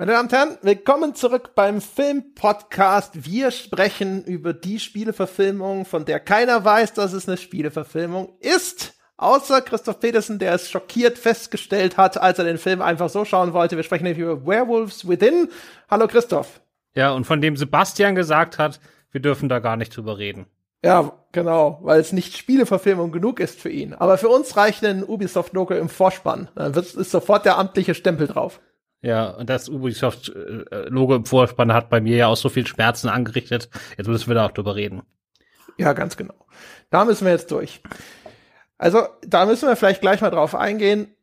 Meine Damen und Herren, willkommen zurück beim Film-Podcast. Wir sprechen über die Spieleverfilmung, von der keiner weiß, dass es eine Spieleverfilmung ist. Außer Christoph Petersen, der es schockiert festgestellt hat, als er den Film einfach so schauen wollte. Wir sprechen nämlich über Werewolves Within. Hallo Christoph. Ja, und von dem Sebastian gesagt hat, wir dürfen da gar nicht drüber reden. Ja, genau, weil es nicht Spieleverfilmung genug ist für ihn. Aber für uns reicht ein Ubisoft-Logo im Vorspann. Dann ist sofort der amtliche Stempel drauf. Ja, und das Ubisoft-Logo im Vorspann hat bei mir ja auch so viel Schmerzen angerichtet. Jetzt müssen wir da auch drüber reden. Ja, ganz genau. Da müssen wir jetzt durch. Also, da müssen wir vielleicht gleich mal drauf eingehen.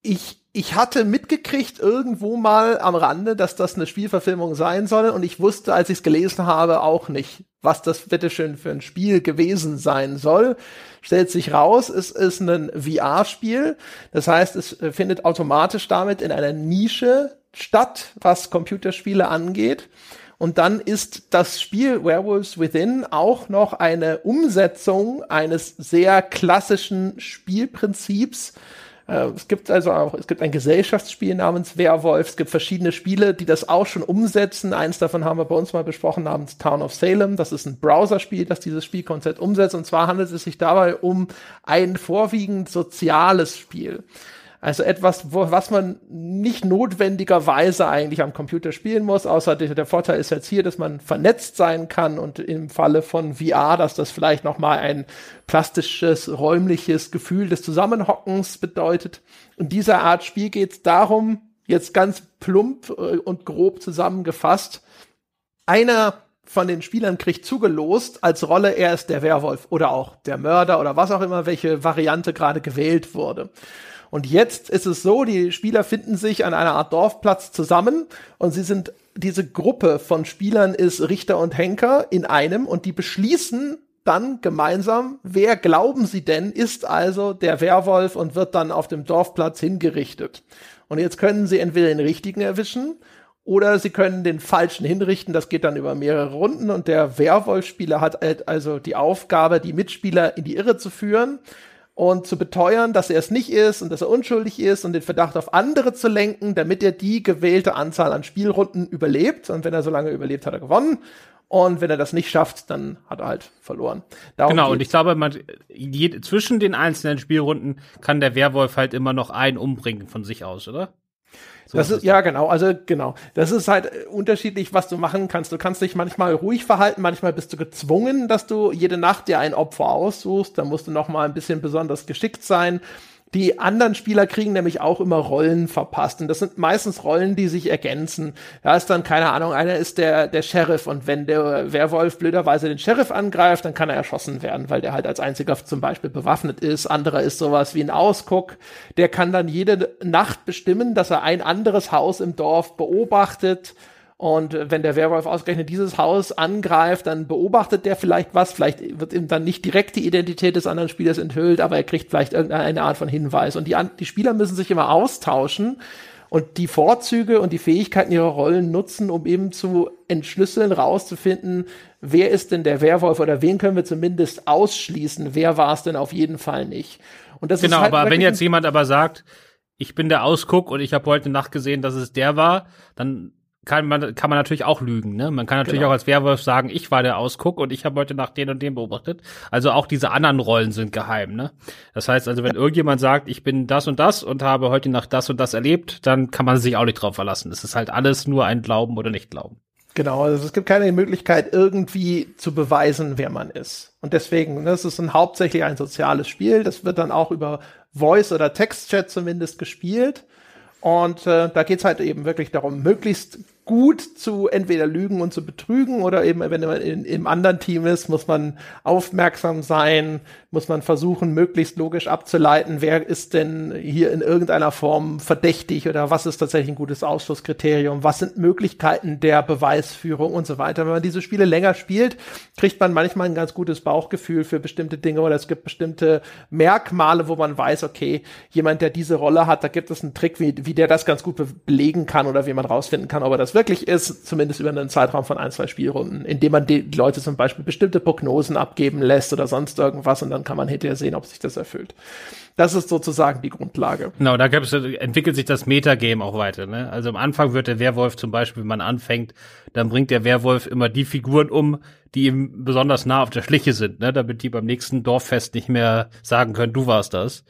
Ich, ich hatte mitgekriegt irgendwo mal am Rande, dass das eine Spielverfilmung sein soll und ich wusste, als ich es gelesen habe, auch nicht, was das bitteschön für ein Spiel gewesen sein soll. Stellt sich raus, es ist ein VR-Spiel. Das heißt, es findet automatisch damit in einer Nische statt, was Computerspiele angeht. Und dann ist das Spiel Werewolves Within auch noch eine Umsetzung eines sehr klassischen Spielprinzips, äh, es gibt also auch, es gibt ein Gesellschaftsspiel namens Werwolf. Es gibt verschiedene Spiele, die das auch schon umsetzen. Eins davon haben wir bei uns mal besprochen namens Town of Salem. Das ist ein Browserspiel, das dieses Spielkonzept umsetzt. Und zwar handelt es sich dabei um ein vorwiegend soziales Spiel. Also etwas, wo, was man nicht notwendigerweise eigentlich am Computer spielen muss, außer der, Vorteil ist jetzt hier, dass man vernetzt sein kann und im Falle von VR, dass das vielleicht nochmal ein plastisches, räumliches Gefühl des Zusammenhockens bedeutet. In dieser Art Spiel geht es darum, jetzt ganz plump äh, und grob zusammengefasst, einer von den Spielern kriegt zugelost als Rolle, er ist der Werwolf oder auch der Mörder oder was auch immer, welche Variante gerade gewählt wurde. Und jetzt ist es so, die Spieler finden sich an einer Art Dorfplatz zusammen und sie sind, diese Gruppe von Spielern ist Richter und Henker in einem und die beschließen dann gemeinsam, wer glauben sie denn ist also der Werwolf und wird dann auf dem Dorfplatz hingerichtet. Und jetzt können sie entweder den richtigen erwischen oder sie können den falschen hinrichten. Das geht dann über mehrere Runden und der Werwolf-Spieler hat halt also die Aufgabe, die Mitspieler in die Irre zu führen und zu beteuern, dass er es nicht ist und dass er unschuldig ist und den Verdacht auf andere zu lenken, damit er die gewählte Anzahl an Spielrunden überlebt. Und wenn er so lange überlebt, hat er gewonnen. Und wenn er das nicht schafft, dann hat er halt verloren. Darum genau, und ich glaube, man, je, zwischen den einzelnen Spielrunden kann der Werwolf halt immer noch einen umbringen von sich aus, oder? Das ist, ja, genau, also genau. Das ist halt äh, unterschiedlich, was du machen kannst. Du kannst dich manchmal ruhig verhalten, manchmal bist du gezwungen, dass du jede Nacht dir ein Opfer aussuchst. Da musst du noch mal ein bisschen besonders geschickt sein. Die anderen Spieler kriegen nämlich auch immer Rollen verpasst. Und das sind meistens Rollen, die sich ergänzen. Da ist dann, keine Ahnung, einer ist der, der Sheriff und wenn der Werwolf blöderweise den Sheriff angreift, dann kann er erschossen werden, weil der halt als einziger zum Beispiel bewaffnet ist. Anderer ist sowas wie ein Ausguck. Der kann dann jede Nacht bestimmen, dass er ein anderes Haus im Dorf beobachtet und wenn der Werwolf ausgerechnet dieses Haus angreift, dann beobachtet der vielleicht was. Vielleicht wird ihm dann nicht direkt die Identität des anderen Spielers enthüllt, aber er kriegt vielleicht irgendeine Art von Hinweis. Und die, die Spieler müssen sich immer austauschen und die Vorzüge und die Fähigkeiten ihrer Rollen nutzen, um eben zu entschlüsseln, rauszufinden, wer ist denn der Werwolf oder wen können wir zumindest ausschließen, wer war es denn auf jeden Fall nicht. Und das genau, ist halt aber wenn jetzt jemand aber sagt, ich bin der Ausguck und ich habe heute Nacht gesehen, dass es der war, dann kann man, kann man natürlich auch lügen. Ne? Man kann natürlich genau. auch als Werwolf sagen, ich war der Ausguck und ich habe heute Nacht den und den beobachtet. Also auch diese anderen Rollen sind geheim. Ne? Das heißt also, wenn irgendjemand sagt, ich bin das und das und habe heute Nacht das und das erlebt, dann kann man sich auch nicht drauf verlassen. Es ist halt alles nur ein Glauben oder nicht Glauben. Genau, also es gibt keine Möglichkeit, irgendwie zu beweisen, wer man ist. Und deswegen, das ist ein, hauptsächlich ein soziales Spiel. Das wird dann auch über Voice- oder Textchat zumindest gespielt. Und äh, da geht's halt eben wirklich darum, möglichst gut zu entweder lügen und zu betrügen oder eben, wenn man in, im anderen Team ist, muss man aufmerksam sein, muss man versuchen, möglichst logisch abzuleiten, wer ist denn hier in irgendeiner Form verdächtig oder was ist tatsächlich ein gutes Ausschlusskriterium, was sind Möglichkeiten der Beweisführung und so weiter. Wenn man diese Spiele länger spielt, kriegt man manchmal ein ganz gutes Bauchgefühl für bestimmte Dinge oder es gibt bestimmte Merkmale, wo man weiß, okay, jemand, der diese Rolle hat, da gibt es einen Trick, wie, wie der das ganz gut belegen kann oder wie man rausfinden kann, ob er das wirklich ist, zumindest über einen Zeitraum von ein, zwei Spielrunden, indem man die Leute zum Beispiel bestimmte Prognosen abgeben lässt oder sonst irgendwas und dann kann man hinterher sehen, ob sich das erfüllt. Das ist sozusagen die Grundlage. Genau, da gibt's, entwickelt sich das Metagame auch weiter. Ne? Also am Anfang wird der Werwolf zum Beispiel, wenn man anfängt, dann bringt der Werwolf immer die Figuren um, die ihm besonders nah auf der Schliche sind, ne? damit die beim nächsten Dorffest nicht mehr sagen können, du warst das.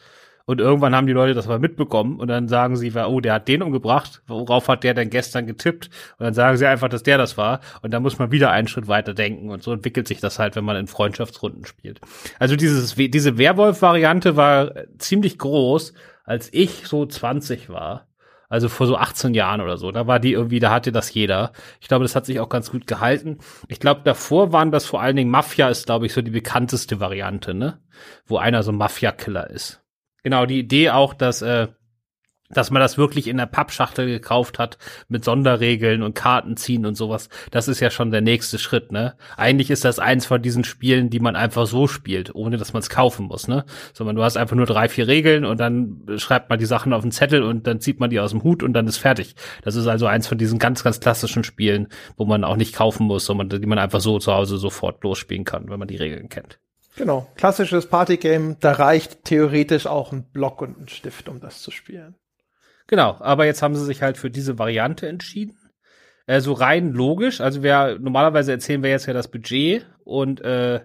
Und irgendwann haben die Leute das mal mitbekommen und dann sagen sie, oh, der hat den umgebracht, worauf hat der denn gestern getippt? Und dann sagen sie einfach, dass der das war. Und dann muss man wieder einen Schritt weiter denken. Und so entwickelt sich das halt, wenn man in Freundschaftsrunden spielt. Also dieses, diese Werwolf-Variante war ziemlich groß, als ich so 20 war. Also vor so 18 Jahren oder so. Da war die irgendwie, da hatte das jeder. Ich glaube, das hat sich auch ganz gut gehalten. Ich glaube, davor waren das vor allen Dingen Mafia ist, glaube ich, so die bekannteste Variante, ne? Wo einer so Mafia-Killer ist. Genau, die Idee auch, dass, äh, dass man das wirklich in der Pappschachtel gekauft hat mit Sonderregeln und Karten ziehen und sowas. Das ist ja schon der nächste Schritt, ne? Eigentlich ist das eins von diesen Spielen, die man einfach so spielt, ohne dass man es kaufen muss, ne? Sondern du hast einfach nur drei, vier Regeln und dann schreibt man die Sachen auf den Zettel und dann zieht man die aus dem Hut und dann ist fertig. Das ist also eins von diesen ganz, ganz klassischen Spielen, wo man auch nicht kaufen muss, sondern die man einfach so zu Hause sofort losspielen kann, wenn man die Regeln kennt. Genau, klassisches Partygame, da reicht theoretisch auch ein Block und ein Stift, um das zu spielen. Genau, aber jetzt haben sie sich halt für diese Variante entschieden. Äh, so rein logisch, also wir normalerweise erzählen wir jetzt ja das Budget und äh,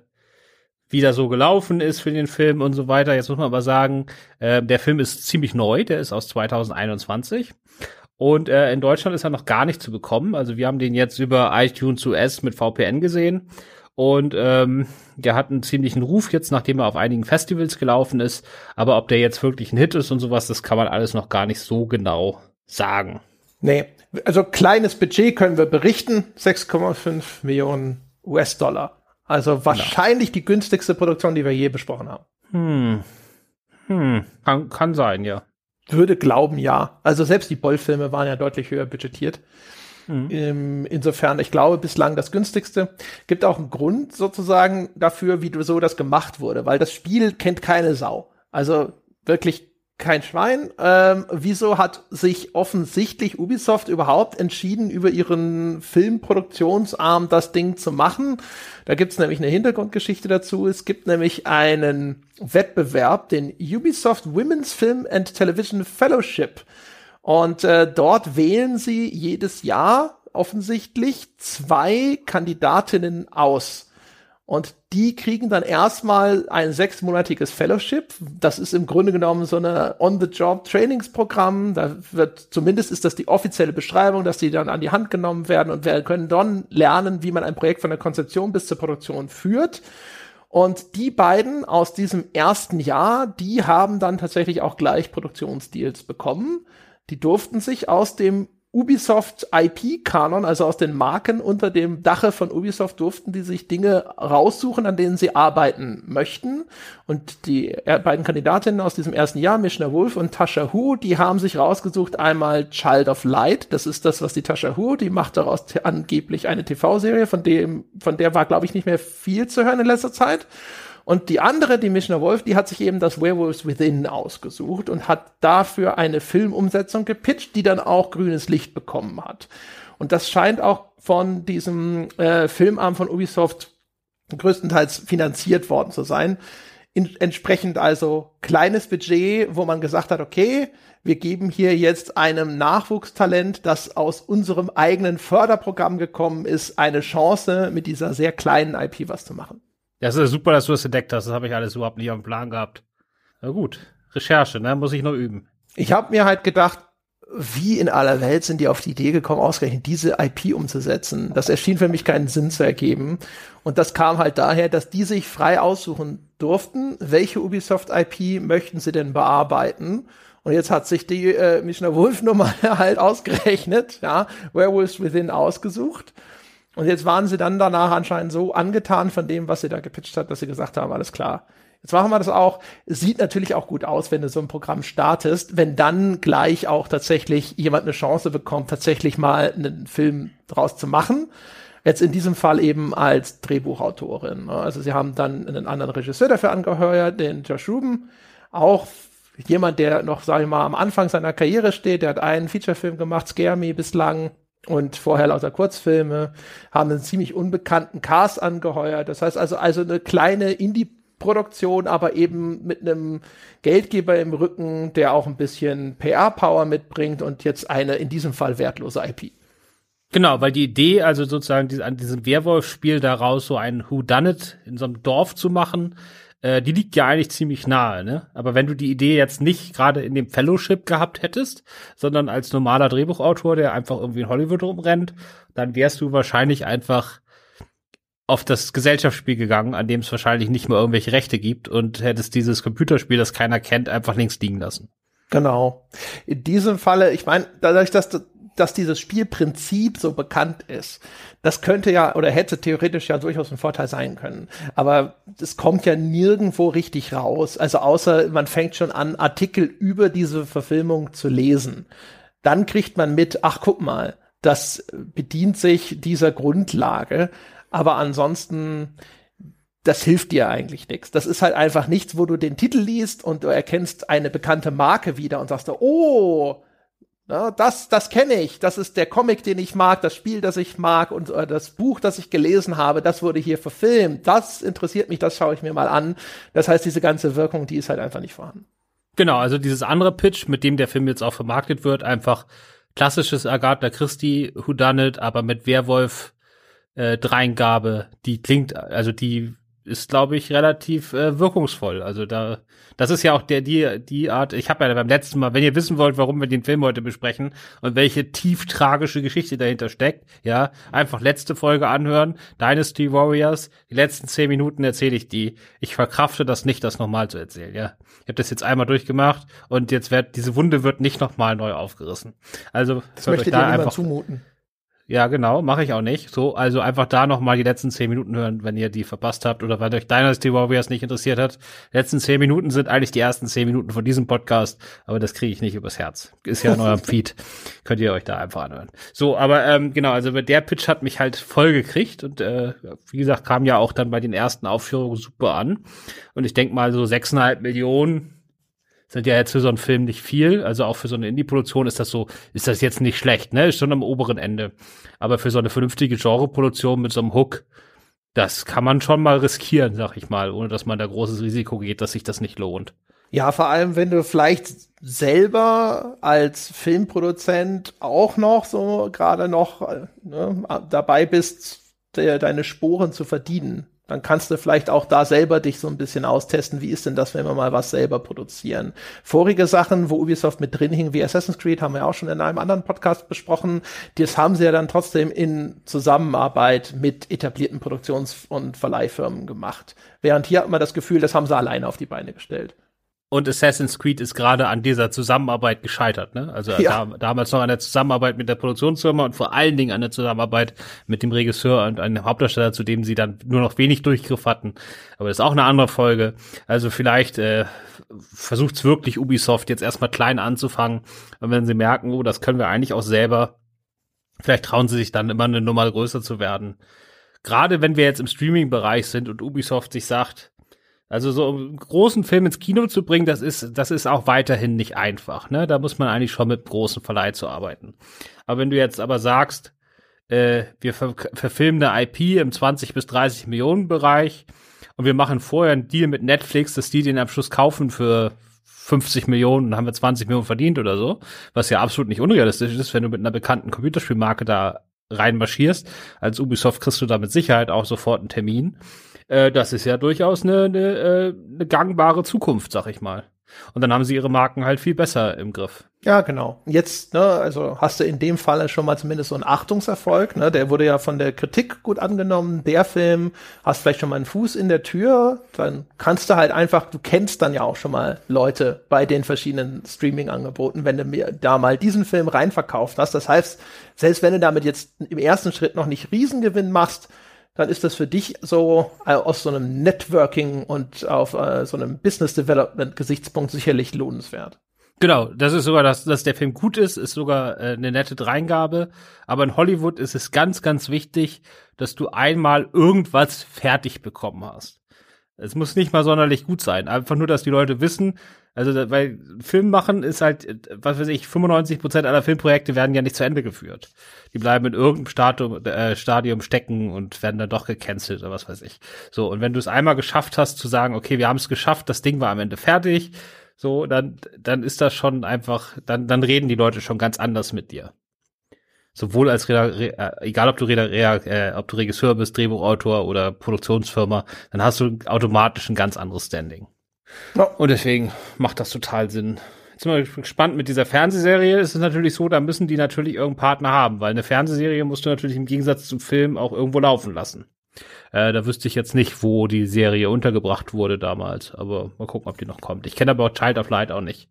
wie das so gelaufen ist für den Film und so weiter. Jetzt muss man aber sagen, äh, der Film ist ziemlich neu, der ist aus 2021. Und äh, in Deutschland ist er noch gar nicht zu bekommen. Also wir haben den jetzt über iTunes US mit VPN gesehen. Und ähm, der hat einen ziemlichen Ruf jetzt, nachdem er auf einigen Festivals gelaufen ist. Aber ob der jetzt wirklich ein Hit ist und sowas, das kann man alles noch gar nicht so genau sagen. Nee, also kleines Budget können wir berichten, 6,5 Millionen US-Dollar. Also wahrscheinlich genau. die günstigste Produktion, die wir je besprochen haben. Hm. Hm. Kann, kann sein, ja. Würde glauben, ja. Also selbst die Boll-Filme waren ja deutlich höher budgetiert. Mhm. insofern, ich glaube, bislang das günstigste. Gibt auch einen Grund sozusagen dafür, wie so das gemacht wurde, weil das Spiel kennt keine Sau. Also wirklich kein Schwein. Ähm, wieso hat sich offensichtlich Ubisoft überhaupt entschieden, über ihren Filmproduktionsarm das Ding zu machen? Da gibt's nämlich eine Hintergrundgeschichte dazu. Es gibt nämlich einen Wettbewerb, den Ubisoft Women's Film and Television Fellowship. Und äh, dort wählen sie jedes Jahr offensichtlich zwei Kandidatinnen aus. Und die kriegen dann erstmal ein sechsmonatiges Fellowship. Das ist im Grunde genommen so eine On-the-Job-Trainingsprogramm. Da wird, zumindest ist das die offizielle Beschreibung, dass die dann an die Hand genommen werden und wir können dann lernen, wie man ein Projekt von der Konzeption bis zur Produktion führt. Und die beiden aus diesem ersten Jahr, die haben dann tatsächlich auch gleich Produktionsdeals bekommen. Die durften sich aus dem Ubisoft IP-Kanon, also aus den Marken unter dem Dache von Ubisoft, durften die sich Dinge raussuchen, an denen sie arbeiten möchten. Und die beiden Kandidatinnen aus diesem ersten Jahr, Mishna Wolf und Tasha Hu, die haben sich rausgesucht einmal Child of Light. Das ist das, was die Tasha Hu, die macht daraus angeblich eine TV-Serie, von dem, von der war, glaube ich, nicht mehr viel zu hören in letzter Zeit. Und die andere, die Mishna Wolf, die hat sich eben das Werewolves Within ausgesucht und hat dafür eine Filmumsetzung gepitcht, die dann auch grünes Licht bekommen hat. Und das scheint auch von diesem äh, Filmarm von Ubisoft größtenteils finanziert worden zu sein. In, entsprechend also kleines Budget, wo man gesagt hat, okay, wir geben hier jetzt einem Nachwuchstalent, das aus unserem eigenen Förderprogramm gekommen ist, eine Chance, mit dieser sehr kleinen IP was zu machen. Das ist super, dass du das entdeckt hast. Das habe ich alles überhaupt nicht auf dem Plan gehabt. Na gut, Recherche, ne? Muss ich noch üben. Ich habe mir halt gedacht, wie in aller Welt sind die auf die Idee gekommen, ausgerechnet diese IP umzusetzen? Das erschien für mich keinen Sinn zu ergeben. Und das kam halt daher, dass die sich frei aussuchen durften, welche Ubisoft-IP möchten sie denn bearbeiten. Und jetzt hat sich die äh, Mischner Wolf Nummer halt ausgerechnet, ja, Werewolves Within ausgesucht. Und jetzt waren sie dann danach anscheinend so angetan von dem, was sie da gepitcht hat, dass sie gesagt haben, alles klar. Jetzt machen wir das auch. Es sieht natürlich auch gut aus, wenn du so ein Programm startest, wenn dann gleich auch tatsächlich jemand eine Chance bekommt, tatsächlich mal einen Film draus zu machen. Jetzt in diesem Fall eben als Drehbuchautorin. Also sie haben dann einen anderen Regisseur dafür angeheuert, den Josh Ruben. Auch jemand, der noch, sage ich mal, am Anfang seiner Karriere steht. Der hat einen Featurefilm gemacht, Scare Me bislang und vorher lauter Kurzfilme, haben einen ziemlich unbekannten Cast angeheuert. Das heißt also, also eine kleine Indie-Produktion, aber eben mit einem Geldgeber im Rücken, der auch ein bisschen PR-Power mitbringt und jetzt eine in diesem Fall wertlose IP. Genau, weil die Idee, also sozusagen an diesem Werwolf-Spiel daraus so ein Who Done It in so einem Dorf zu machen, äh, die liegt ja eigentlich ziemlich nahe, ne? Aber wenn du die Idee jetzt nicht gerade in dem Fellowship gehabt hättest, sondern als normaler Drehbuchautor, der einfach irgendwie in Hollywood rumrennt, dann wärst du wahrscheinlich einfach auf das Gesellschaftsspiel gegangen, an dem es wahrscheinlich nicht mehr irgendwelche Rechte gibt und hättest dieses Computerspiel, das keiner kennt, einfach links liegen lassen. Genau. In diesem Falle, ich meine, dadurch, dass dass dieses Spielprinzip so bekannt ist. Das könnte ja oder hätte theoretisch ja durchaus ein Vorteil sein können. Aber es kommt ja nirgendwo richtig raus. Also außer man fängt schon an, Artikel über diese Verfilmung zu lesen. Dann kriegt man mit, ach guck mal, das bedient sich dieser Grundlage. Aber ansonsten, das hilft dir eigentlich nichts. Das ist halt einfach nichts, wo du den Titel liest und du erkennst eine bekannte Marke wieder und sagst, oh, das, das kenne ich. Das ist der Comic, den ich mag, das Spiel, das ich mag und äh, das Buch, das ich gelesen habe, das wurde hier verfilmt. Das interessiert mich, das schaue ich mir mal an. Das heißt, diese ganze Wirkung, die ist halt einfach nicht vorhanden. Genau, also dieses andere Pitch, mit dem der Film jetzt auch vermarktet wird, einfach klassisches Agatha Christie Whodunit, aber mit Werwolf äh, Dreingabe, die klingt, also die ist, glaube ich, relativ äh, wirkungsvoll. Also da, das ist ja auch der die die Art. Ich habe ja beim letzten Mal, wenn ihr wissen wollt, warum wir den Film heute besprechen und welche tief tragische Geschichte dahinter steckt, ja, einfach letzte Folge anhören. Dynasty Warriors. Die letzten zehn Minuten erzähle ich die. Ich verkrafte das nicht, das nochmal zu erzählen. Ja, ich habe das jetzt einmal durchgemacht und jetzt wird diese Wunde wird nicht nochmal neu aufgerissen. Also das möchte dir da einfach zumuten. Ja, genau, mache ich auch nicht. So, also einfach da noch mal die letzten zehn Minuten hören, wenn ihr die verpasst habt oder weil euch Dynasty Warriors nicht interessiert hat. Die letzten zehn Minuten sind eigentlich die ersten zehn Minuten von diesem Podcast, aber das kriege ich nicht übers Herz. Ist ja in eurem Feed. Könnt ihr euch da einfach anhören. So, aber ähm, genau, also der Pitch hat mich halt voll gekriegt und äh, wie gesagt, kam ja auch dann bei den ersten Aufführungen super an. Und ich denk mal so sechseinhalb Millionen sind ja jetzt für so einen Film nicht viel. Also auch für so eine Indie-Produktion ist das so, ist das jetzt nicht schlecht, ne? Ist schon am oberen Ende. Aber für so eine vernünftige Genre-Produktion mit so einem Hook, das kann man schon mal riskieren, sag ich mal, ohne dass man da großes Risiko geht, dass sich das nicht lohnt. Ja, vor allem, wenn du vielleicht selber als Filmproduzent auch noch so gerade noch äh, ne, dabei bist, deine Sporen zu verdienen dann kannst du vielleicht auch da selber dich so ein bisschen austesten, wie ist denn das, wenn wir mal was selber produzieren. Vorige Sachen, wo Ubisoft mit drin hing, wie Assassin's Creed, haben wir auch schon in einem anderen Podcast besprochen, das haben sie ja dann trotzdem in Zusammenarbeit mit etablierten Produktions- und Verleihfirmen gemacht. Während hier hat man das Gefühl, das haben sie alleine auf die Beine gestellt. Und Assassin's Creed ist gerade an dieser Zusammenarbeit gescheitert, ne? Also ja. da, damals noch an der Zusammenarbeit mit der Produktionsfirma und vor allen Dingen an der Zusammenarbeit mit dem Regisseur und einem Hauptdarsteller, zu dem sie dann nur noch wenig Durchgriff hatten. Aber das ist auch eine andere Folge. Also vielleicht äh, versucht's wirklich Ubisoft jetzt erstmal klein anzufangen. Und wenn sie merken, oh, das können wir eigentlich auch selber, vielleicht trauen sie sich dann immer eine Nummer größer zu werden. Gerade wenn wir jetzt im Streaming-Bereich sind und Ubisoft sich sagt, also so einen großen Film ins Kino zu bringen, das ist, das ist auch weiterhin nicht einfach. Ne? Da muss man eigentlich schon mit großen Verleih zu arbeiten. Aber wenn du jetzt aber sagst, äh, wir ver verfilmen eine IP im 20 bis 30 Millionen Bereich und wir machen vorher einen Deal mit Netflix, dass die den am Schluss kaufen für 50 Millionen, dann haben wir 20 Millionen verdient oder so, was ja absolut nicht unrealistisch ist, wenn du mit einer bekannten Computerspielmarke da reinmarschierst. Als Ubisoft kriegst du da mit Sicherheit auch sofort einen Termin. Äh, das ist ja durchaus eine, eine, äh, eine gangbare Zukunft, sag ich mal. Und dann haben sie ihre Marken halt viel besser im Griff. Ja, genau. Jetzt, ne, also hast du in dem Falle schon mal zumindest so einen Achtungserfolg, ne? Der wurde ja von der Kritik gut angenommen. Der Film, hast vielleicht schon mal einen Fuß in der Tür, dann kannst du halt einfach, du kennst dann ja auch schon mal Leute bei den verschiedenen Streaming-Angeboten, wenn du mir da mal diesen Film reinverkauft hast. Das heißt, selbst wenn du damit jetzt im ersten Schritt noch nicht Riesengewinn machst, dann ist das für dich so äh, aus so einem Networking und auf äh, so einem Business Development Gesichtspunkt sicherlich lohnenswert. Genau, das ist sogar, dass, dass der Film gut ist, ist sogar äh, eine nette Dreingabe. Aber in Hollywood ist es ganz, ganz wichtig, dass du einmal irgendwas fertig bekommen hast. Es muss nicht mal sonderlich gut sein. Einfach nur, dass die Leute wissen, also, weil Film machen ist halt, was weiß ich, 95 Prozent aller Filmprojekte werden ja nicht zu Ende geführt. Die bleiben in irgendeinem Stadium, äh, Stadium stecken und werden dann doch gecancelt oder was weiß ich. So, und wenn du es einmal geschafft hast zu sagen, okay, wir haben es geschafft, das Ding war am Ende fertig, so, dann, dann ist das schon einfach, dann, dann reden die Leute schon ganz anders mit dir. Sowohl als, Re äh, egal ob du, Re äh, ob du Regisseur bist, Drehbuchautor oder Produktionsfirma, dann hast du automatisch ein ganz anderes Standing. Ja. Und deswegen macht das total Sinn. Jetzt sind wir gespannt mit dieser Fernsehserie. Es ist natürlich so, da müssen die natürlich irgendeinen Partner haben, weil eine Fernsehserie musst du natürlich im Gegensatz zum Film auch irgendwo laufen lassen. Äh, da wüsste ich jetzt nicht, wo die Serie untergebracht wurde damals, aber mal gucken, ob die noch kommt. Ich kenne aber auch Child of Light auch nicht.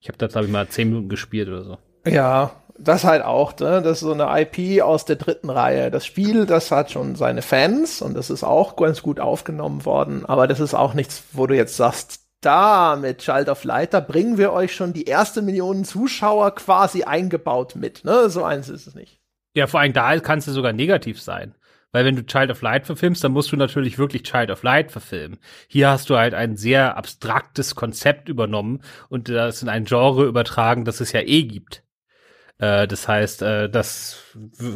Ich habe da, glaube ich, mal zehn Minuten gespielt oder so. Ja, das halt auch, ne? das ist so eine IP aus der dritten Reihe. Das Spiel, das hat schon seine Fans und das ist auch ganz gut aufgenommen worden, aber das ist auch nichts, wo du jetzt sagst, da mit Child of Light, da bringen wir euch schon die erste Million Zuschauer quasi eingebaut mit. Ne? So eins ist es nicht. Ja, vor allem da kannst du sogar negativ sein. Weil wenn du Child of Light verfilmst, dann musst du natürlich wirklich Child of Light verfilmen. Hier hast du halt ein sehr abstraktes Konzept übernommen und das in ein Genre übertragen, das es ja eh gibt. Äh, das heißt, äh, das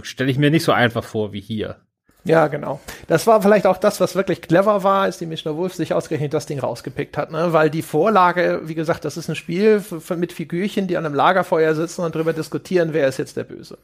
stelle ich mir nicht so einfach vor wie hier. Ja, genau. Das war vielleicht auch das, was wirklich clever war, als die Mischner Wolf sich ausgerechnet das Ding rausgepickt hat, ne? Weil die Vorlage, wie gesagt, das ist ein Spiel mit Figürchen, die an einem Lagerfeuer sitzen und darüber diskutieren, wer ist jetzt der Böse.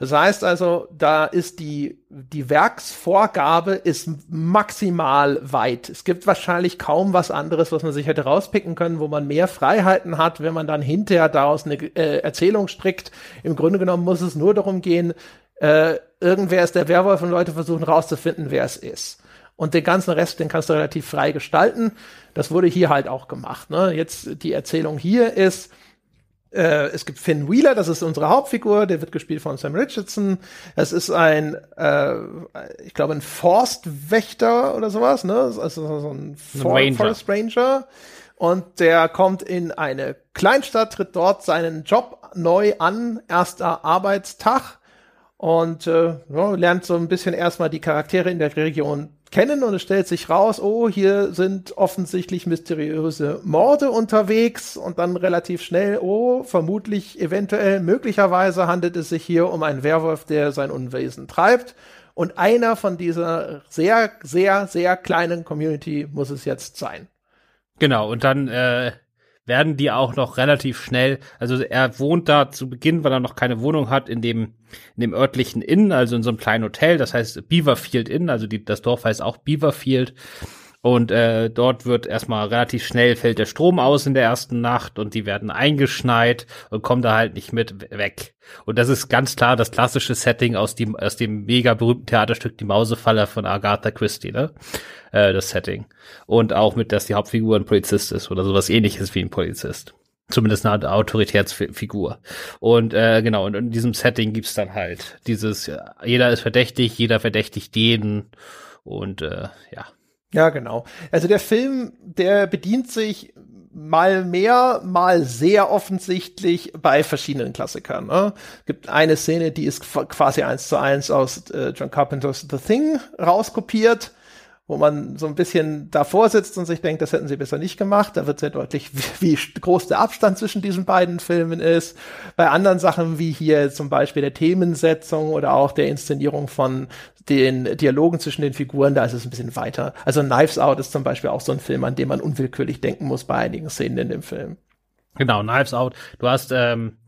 Das heißt also, da ist die, die Werksvorgabe ist maximal weit. Es gibt wahrscheinlich kaum was anderes, was man sich hätte rauspicken können, wo man mehr Freiheiten hat, wenn man dann hinterher daraus eine äh, Erzählung strickt. Im Grunde genommen muss es nur darum gehen, äh, irgendwer ist der Werwolf und Leute versuchen rauszufinden, wer es ist. Und den ganzen Rest, den kannst du relativ frei gestalten. Das wurde hier halt auch gemacht. Ne? Jetzt die Erzählung hier ist, äh, es gibt Finn Wheeler, das ist unsere Hauptfigur, der wird gespielt von Sam Richardson. Es ist ein, äh, ich glaube, ein Forstwächter oder sowas, ne? Also so ein For Ranger. Forest Ranger. Und der kommt in eine Kleinstadt, tritt dort seinen Job neu an, erster Arbeitstag und äh, ja, lernt so ein bisschen erstmal die Charaktere in der Region kennen und es stellt sich raus, oh, hier sind offensichtlich mysteriöse Morde unterwegs und dann relativ schnell, oh, vermutlich, eventuell, möglicherweise handelt es sich hier um einen Werwolf, der sein Unwesen treibt. Und einer von dieser sehr, sehr, sehr kleinen Community muss es jetzt sein. Genau, und dann äh, werden die auch noch relativ schnell, also er wohnt da zu Beginn, weil er noch keine Wohnung hat, in dem, in dem örtlichen Inn, also in so einem kleinen Hotel, das heißt Beaverfield Inn, also die, das Dorf heißt auch Beaverfield. Und äh, dort wird erstmal relativ schnell fällt der Strom aus in der ersten Nacht und die werden eingeschneit und kommen da halt nicht mit weg. Und das ist ganz klar das klassische Setting aus dem, aus dem mega berühmten Theaterstück Die Mausefalle von Agatha Christie, ne? Äh, das Setting. Und auch mit, dass die Hauptfigur ein Polizist ist oder sowas ähnliches wie ein Polizist. Zumindest eine Autoritätsfigur. Und äh, genau, und in diesem Setting gibt's dann halt dieses, jeder ist verdächtig, jeder verdächtigt jeden. Und äh, ja, ja, genau. Also der Film, der bedient sich mal mehr, mal sehr offensichtlich bei verschiedenen Klassikern. Ne? Gibt eine Szene, die ist quasi eins zu eins aus äh, John Carpenters The Thing rauskopiert wo man so ein bisschen davor sitzt und sich denkt, das hätten sie besser nicht gemacht. Da wird sehr deutlich, wie, wie groß der Abstand zwischen diesen beiden Filmen ist. Bei anderen Sachen wie hier zum Beispiel der Themensetzung oder auch der Inszenierung von den Dialogen zwischen den Figuren, da ist es ein bisschen weiter. Also Knives Out ist zum Beispiel auch so ein Film, an dem man unwillkürlich denken muss bei einigen Szenen in dem Film. Genau, Knives Out. Du hast ähm,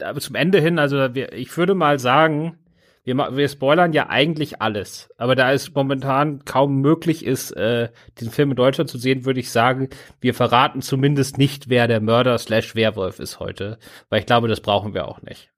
aber zum Ende hin, also ich würde mal sagen, wir, wir spoilern ja eigentlich alles, aber da es momentan kaum möglich ist, äh, diesen Film in Deutschland zu sehen, würde ich sagen, wir verraten zumindest nicht, wer der Mörder slash Werwolf ist heute, weil ich glaube, das brauchen wir auch nicht.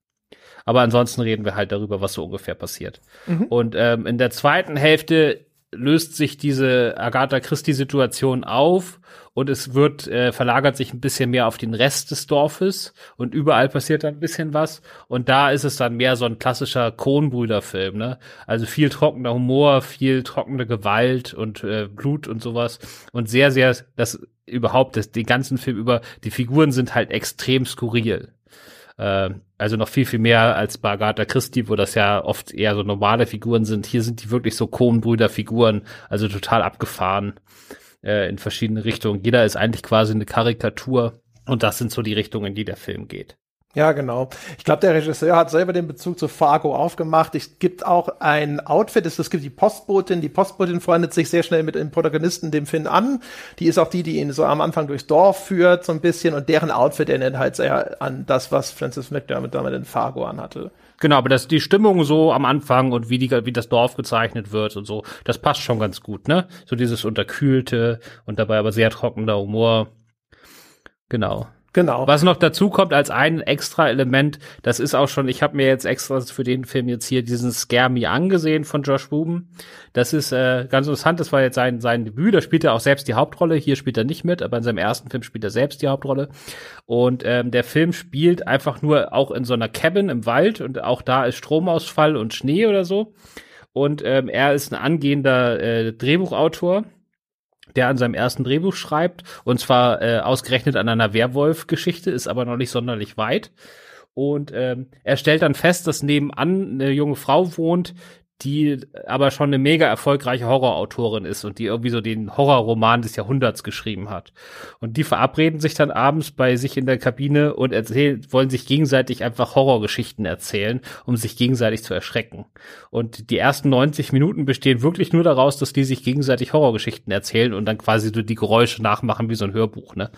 Aber ansonsten reden wir halt darüber, was so ungefähr passiert. Mhm. Und ähm, in der zweiten Hälfte löst sich diese Agatha Christie-Situation auf und es wird äh, verlagert sich ein bisschen mehr auf den Rest des Dorfes und überall passiert dann ein bisschen was und da ist es dann mehr so ein klassischer Kronbrüder-Film, ne? Also viel trockener Humor, viel trockene Gewalt und äh, Blut und sowas und sehr sehr das überhaupt das den ganzen Film über die Figuren sind halt extrem skurril. Äh, also noch viel, viel mehr als bei Agatha Christie, wo das ja oft eher so normale Figuren sind. Hier sind die wirklich so Kohnbrüder-Figuren, also total abgefahren. äh, in verschiedene Richtungen. Jeder ist eigentlich quasi eine Karikatur und das sind so die Richtungen, in die der Film geht. Ja, genau. Ich glaube, der Regisseur hat selber den Bezug zu Fargo aufgemacht. Es gibt auch ein Outfit, es gibt die Postbotin. Die Postbotin freundet sich sehr schnell mit dem Protagonisten, dem Finn, an. Die ist auch die, die ihn so am Anfang durchs Dorf führt, so ein bisschen. Und deren Outfit erinnert halt sehr an das, was Francis McDermott damit in Fargo anhatte. Genau, aber das, die Stimmung so am Anfang und wie, die, wie das Dorf gezeichnet wird und so, das passt schon ganz gut, ne? So dieses unterkühlte und dabei aber sehr trockener Humor. Genau. Genau. Was noch dazu kommt als ein extra Element, das ist auch schon, ich habe mir jetzt extra für den Film jetzt hier diesen Scare angesehen von Josh Ruben. Das ist äh, ganz interessant, das war jetzt sein, sein Debüt, da spielt er auch selbst die Hauptrolle, hier spielt er nicht mit, aber in seinem ersten Film spielt er selbst die Hauptrolle. Und ähm, der Film spielt einfach nur auch in so einer Cabin im Wald und auch da ist Stromausfall und Schnee oder so. Und ähm, er ist ein angehender äh, Drehbuchautor der an seinem ersten Drehbuch schreibt, und zwar äh, ausgerechnet an einer Werwolf-Geschichte, ist aber noch nicht sonderlich weit. Und ähm, er stellt dann fest, dass nebenan eine junge Frau wohnt, die aber schon eine mega erfolgreiche Horrorautorin ist und die irgendwie so den Horrorroman des Jahrhunderts geschrieben hat. Und die verabreden sich dann abends bei sich in der Kabine und erzählen, wollen sich gegenseitig einfach Horrorgeschichten erzählen, um sich gegenseitig zu erschrecken. Und die ersten 90 Minuten bestehen wirklich nur daraus, dass die sich gegenseitig Horrorgeschichten erzählen und dann quasi so die Geräusche nachmachen wie so ein Hörbuch, ne?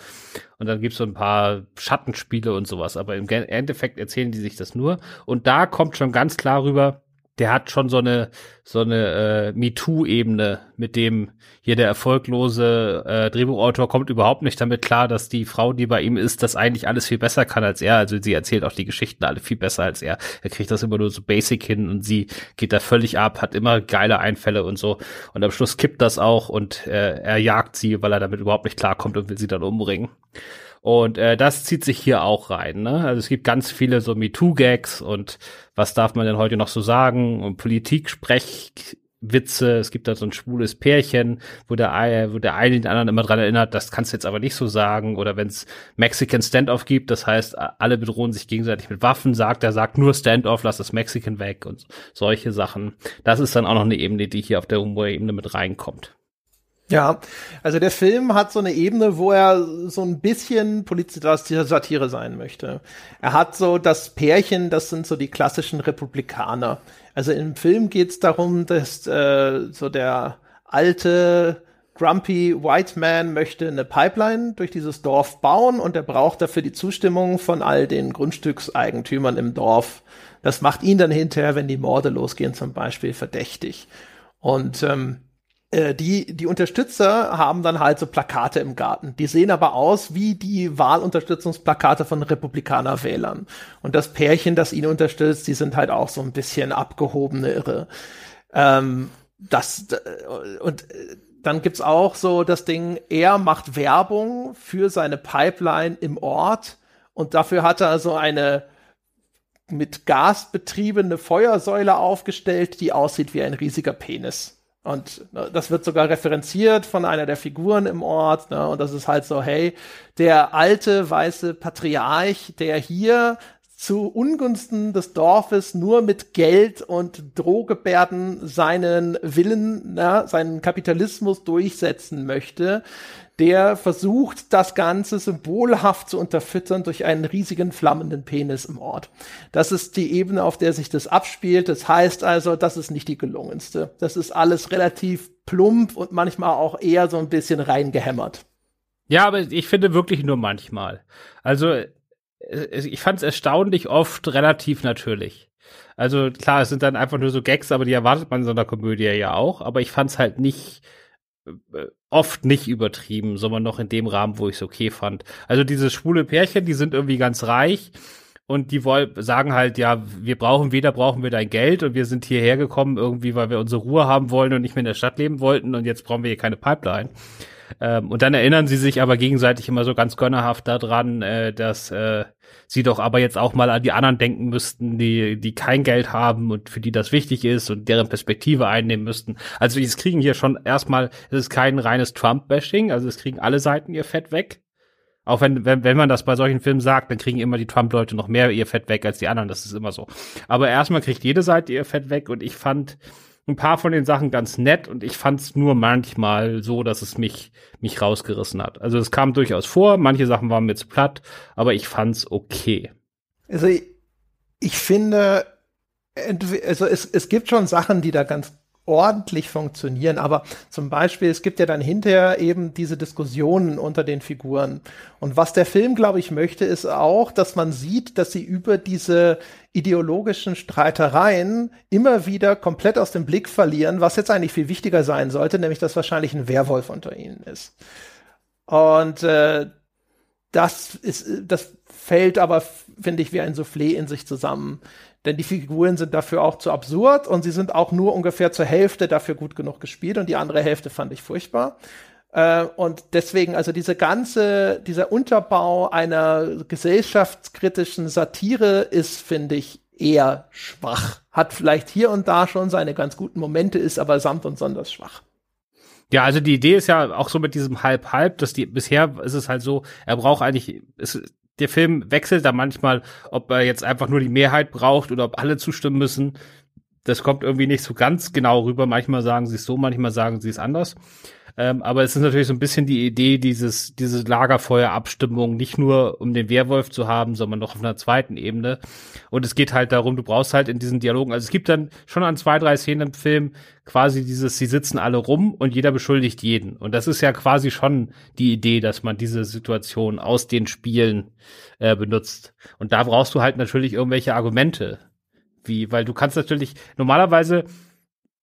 Und dann gibt's so ein paar Schattenspiele und sowas. Aber im Endeffekt erzählen die sich das nur. Und da kommt schon ganz klar rüber, der hat schon so eine so eine äh, MeToo-Ebene, mit dem hier der erfolglose äh, Drehbuchautor kommt überhaupt nicht damit klar, dass die Frau, die bei ihm ist, das eigentlich alles viel besser kann als er. Also sie erzählt auch die Geschichten alle viel besser als er. Er kriegt das immer nur so basic hin und sie geht da völlig ab, hat immer geile Einfälle und so. Und am Schluss kippt das auch und äh, er jagt sie, weil er damit überhaupt nicht klarkommt und will sie dann umbringen. Und äh, das zieht sich hier auch rein. Ne? Also es gibt ganz viele so MeToo-Gags und was darf man denn heute noch so sagen? Und Politik-Sprechwitze. Es gibt da so ein schwules Pärchen, wo der, wo der eine den anderen immer dran erinnert, das kannst du jetzt aber nicht so sagen. Oder wenn es Mexican Standoff gibt, das heißt, alle bedrohen sich gegenseitig mit Waffen, sagt er, sagt nur Standoff, lass das Mexican weg und solche Sachen. Das ist dann auch noch eine Ebene, die hier auf der Humorebene mit reinkommt. Ja, also der Film hat so eine Ebene, wo er so ein bisschen politische Satire sein möchte. Er hat so das Pärchen, das sind so die klassischen Republikaner. Also im Film geht es darum, dass äh, so der alte Grumpy White Man möchte eine Pipeline durch dieses Dorf bauen und er braucht dafür die Zustimmung von all den Grundstückseigentümern im Dorf. Das macht ihn dann hinterher, wenn die Morde losgehen, zum Beispiel verdächtig. Und ähm, äh, die, die Unterstützer haben dann halt so Plakate im Garten. Die sehen aber aus wie die Wahlunterstützungsplakate von Republikanerwählern. Und das Pärchen, das ihn unterstützt, die sind halt auch so ein bisschen abgehobene Irre. Ähm, das, und äh, dann gibt's auch so das Ding, er macht Werbung für seine Pipeline im Ort und dafür hat er so eine mit Gas betriebene Feuersäule aufgestellt, die aussieht wie ein riesiger Penis. Und ne, das wird sogar referenziert von einer der Figuren im Ort. Ne? Und das ist halt so, hey, der alte weiße Patriarch, der hier zu Ungunsten des Dorfes nur mit Geld und Drohgebärden seinen Willen, ne, seinen Kapitalismus durchsetzen möchte, der versucht, das Ganze symbolhaft zu unterfüttern durch einen riesigen flammenden Penis im Ort. Das ist die Ebene, auf der sich das abspielt. Das heißt also, das ist nicht die gelungenste. Das ist alles relativ plump und manchmal auch eher so ein bisschen reingehämmert. Ja, aber ich finde wirklich nur manchmal. Also, äh, ich fand es erstaunlich oft relativ natürlich. Also klar, es sind dann einfach nur so Gags, aber die erwartet man in so einer Komödie ja auch. Aber ich fand es halt nicht oft nicht übertrieben, sondern noch in dem Rahmen, wo ich es okay fand. Also diese schwule Pärchen, die sind irgendwie ganz reich und die wollen, sagen halt, ja, wir brauchen, weder brauchen wir dein Geld und wir sind hierher gekommen irgendwie, weil wir unsere Ruhe haben wollen und nicht mehr in der Stadt leben wollten und jetzt brauchen wir hier keine Pipeline. Ähm, und dann erinnern sie sich aber gegenseitig immer so ganz gönnerhaft daran, äh, dass äh, sie doch aber jetzt auch mal an die anderen denken müssten, die, die kein Geld haben und für die das wichtig ist und deren Perspektive einnehmen müssten. Also es kriegen hier schon erstmal, es ist kein reines Trump-Bashing, also es kriegen alle Seiten ihr Fett weg. Auch wenn, wenn, wenn man das bei solchen Filmen sagt, dann kriegen immer die Trump-Leute noch mehr ihr Fett weg als die anderen. Das ist immer so. Aber erstmal kriegt jede Seite ihr Fett weg und ich fand, ein paar von den Sachen ganz nett und ich fand es nur manchmal so, dass es mich, mich rausgerissen hat. Also es kam durchaus vor, manche Sachen waren mir zu platt, aber ich fand's okay. Also ich, ich finde, also es, es gibt schon Sachen, die da ganz ordentlich funktionieren. Aber zum Beispiel, es gibt ja dann hinterher eben diese Diskussionen unter den Figuren. Und was der Film, glaube ich, möchte, ist auch, dass man sieht, dass sie über diese ideologischen Streitereien immer wieder komplett aus dem Blick verlieren, was jetzt eigentlich viel wichtiger sein sollte, nämlich dass wahrscheinlich ein Werwolf unter ihnen ist. Und äh, das ist, das fällt aber, finde ich, wie ein Soufflé in sich zusammen. Denn die Figuren sind dafür auch zu absurd und sie sind auch nur ungefähr zur Hälfte dafür gut genug gespielt und die andere Hälfte fand ich furchtbar. Äh, und deswegen, also diese ganze, dieser Unterbau einer gesellschaftskritischen Satire ist, finde ich, eher schwach. Hat vielleicht hier und da schon seine ganz guten Momente, ist aber samt und sonders schwach. Ja, also die Idee ist ja auch so mit diesem Halb-Halb, dass die, bisher ist es halt so, er braucht eigentlich, es, der Film wechselt da manchmal, ob er jetzt einfach nur die Mehrheit braucht oder ob alle zustimmen müssen. Das kommt irgendwie nicht so ganz genau rüber. Manchmal sagen sie es so, manchmal sagen sie es anders. Ähm, aber es ist natürlich so ein bisschen die Idee, dieses, diese Lagerfeuerabstimmung nicht nur um den Werwolf zu haben, sondern noch auf einer zweiten Ebene. Und es geht halt darum, du brauchst halt in diesen Dialogen, also es gibt dann schon an zwei, drei Szenen im Film quasi dieses, sie sitzen alle rum und jeder beschuldigt jeden. Und das ist ja quasi schon die Idee, dass man diese Situation aus den Spielen äh, benutzt. Und da brauchst du halt natürlich irgendwelche Argumente. Wie, weil du kannst natürlich, normalerweise,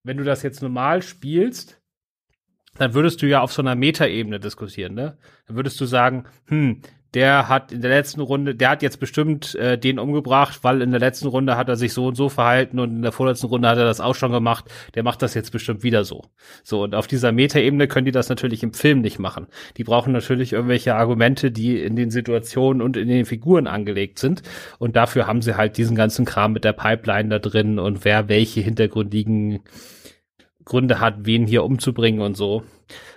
wenn du das jetzt normal spielst, dann würdest du ja auf so einer Metaebene diskutieren, ne? Dann würdest du sagen, hm, der hat in der letzten Runde, der hat jetzt bestimmt äh, den umgebracht, weil in der letzten Runde hat er sich so und so verhalten und in der vorletzten Runde hat er das auch schon gemacht. Der macht das jetzt bestimmt wieder so. So, und auf dieser Metaebene können die das natürlich im Film nicht machen. Die brauchen natürlich irgendwelche Argumente, die in den Situationen und in den Figuren angelegt sind. Und dafür haben sie halt diesen ganzen Kram mit der Pipeline da drin und wer welche hintergründigen Gründe hat, wen hier umzubringen und so.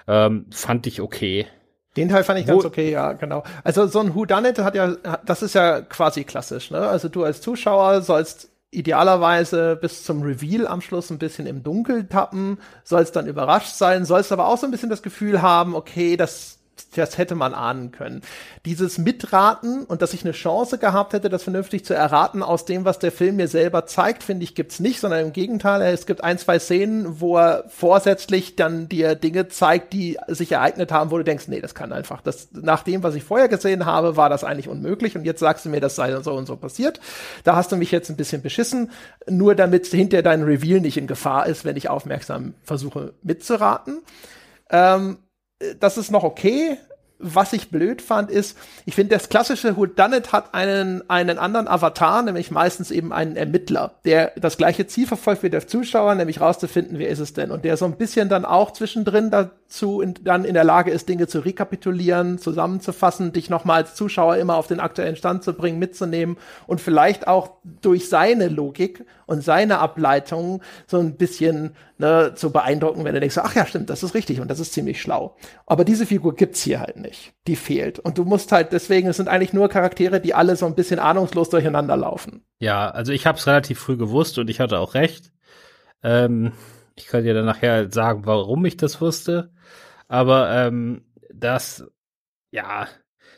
Ähm, fand ich okay. Den Teil fand ich Wo ganz okay, ja, genau. Also so ein Whodunit hat ja, das ist ja quasi klassisch, ne? Also du als Zuschauer sollst idealerweise bis zum Reveal am Schluss ein bisschen im Dunkel tappen, sollst dann überrascht sein, sollst aber auch so ein bisschen das Gefühl haben, okay, das das hätte man ahnen können. Dieses Mitraten und dass ich eine Chance gehabt hätte, das vernünftig zu erraten aus dem, was der Film mir selber zeigt, finde ich, gibt's nicht, sondern im Gegenteil, es gibt ein, zwei Szenen, wo er vorsätzlich dann dir Dinge zeigt, die sich ereignet haben, wo du denkst, nee, das kann einfach, das, nach dem, was ich vorher gesehen habe, war das eigentlich unmöglich und jetzt sagst du mir, das sei so und so passiert. Da hast du mich jetzt ein bisschen beschissen, nur damit hinter dein Reveal nicht in Gefahr ist, wenn ich aufmerksam versuche mitzuraten. Ähm, das ist noch okay. Was ich blöd fand, ist, ich finde, das klassische Whodunit hat einen, einen anderen Avatar, nämlich meistens eben einen Ermittler, der das gleiche Ziel verfolgt wie der Zuschauer, nämlich rauszufinden, wer ist es denn? Und der so ein bisschen dann auch zwischendrin dazu in, dann in der Lage ist, Dinge zu rekapitulieren, zusammenzufassen, dich nochmal als Zuschauer immer auf den aktuellen Stand zu bringen, mitzunehmen und vielleicht auch durch seine Logik und seine Ableitungen so ein bisschen ne, zu beeindrucken, wenn du denkst, ach ja, stimmt, das ist richtig und das ist ziemlich schlau. Aber diese Figur gibt's hier halt nicht. Die fehlt. Und du musst halt, deswegen, es sind eigentlich nur Charaktere, die alle so ein bisschen ahnungslos durcheinander laufen. Ja, also ich habe es relativ früh gewusst und ich hatte auch recht. Ähm, ich kann dir dann nachher sagen, warum ich das wusste. Aber ähm, das, ja,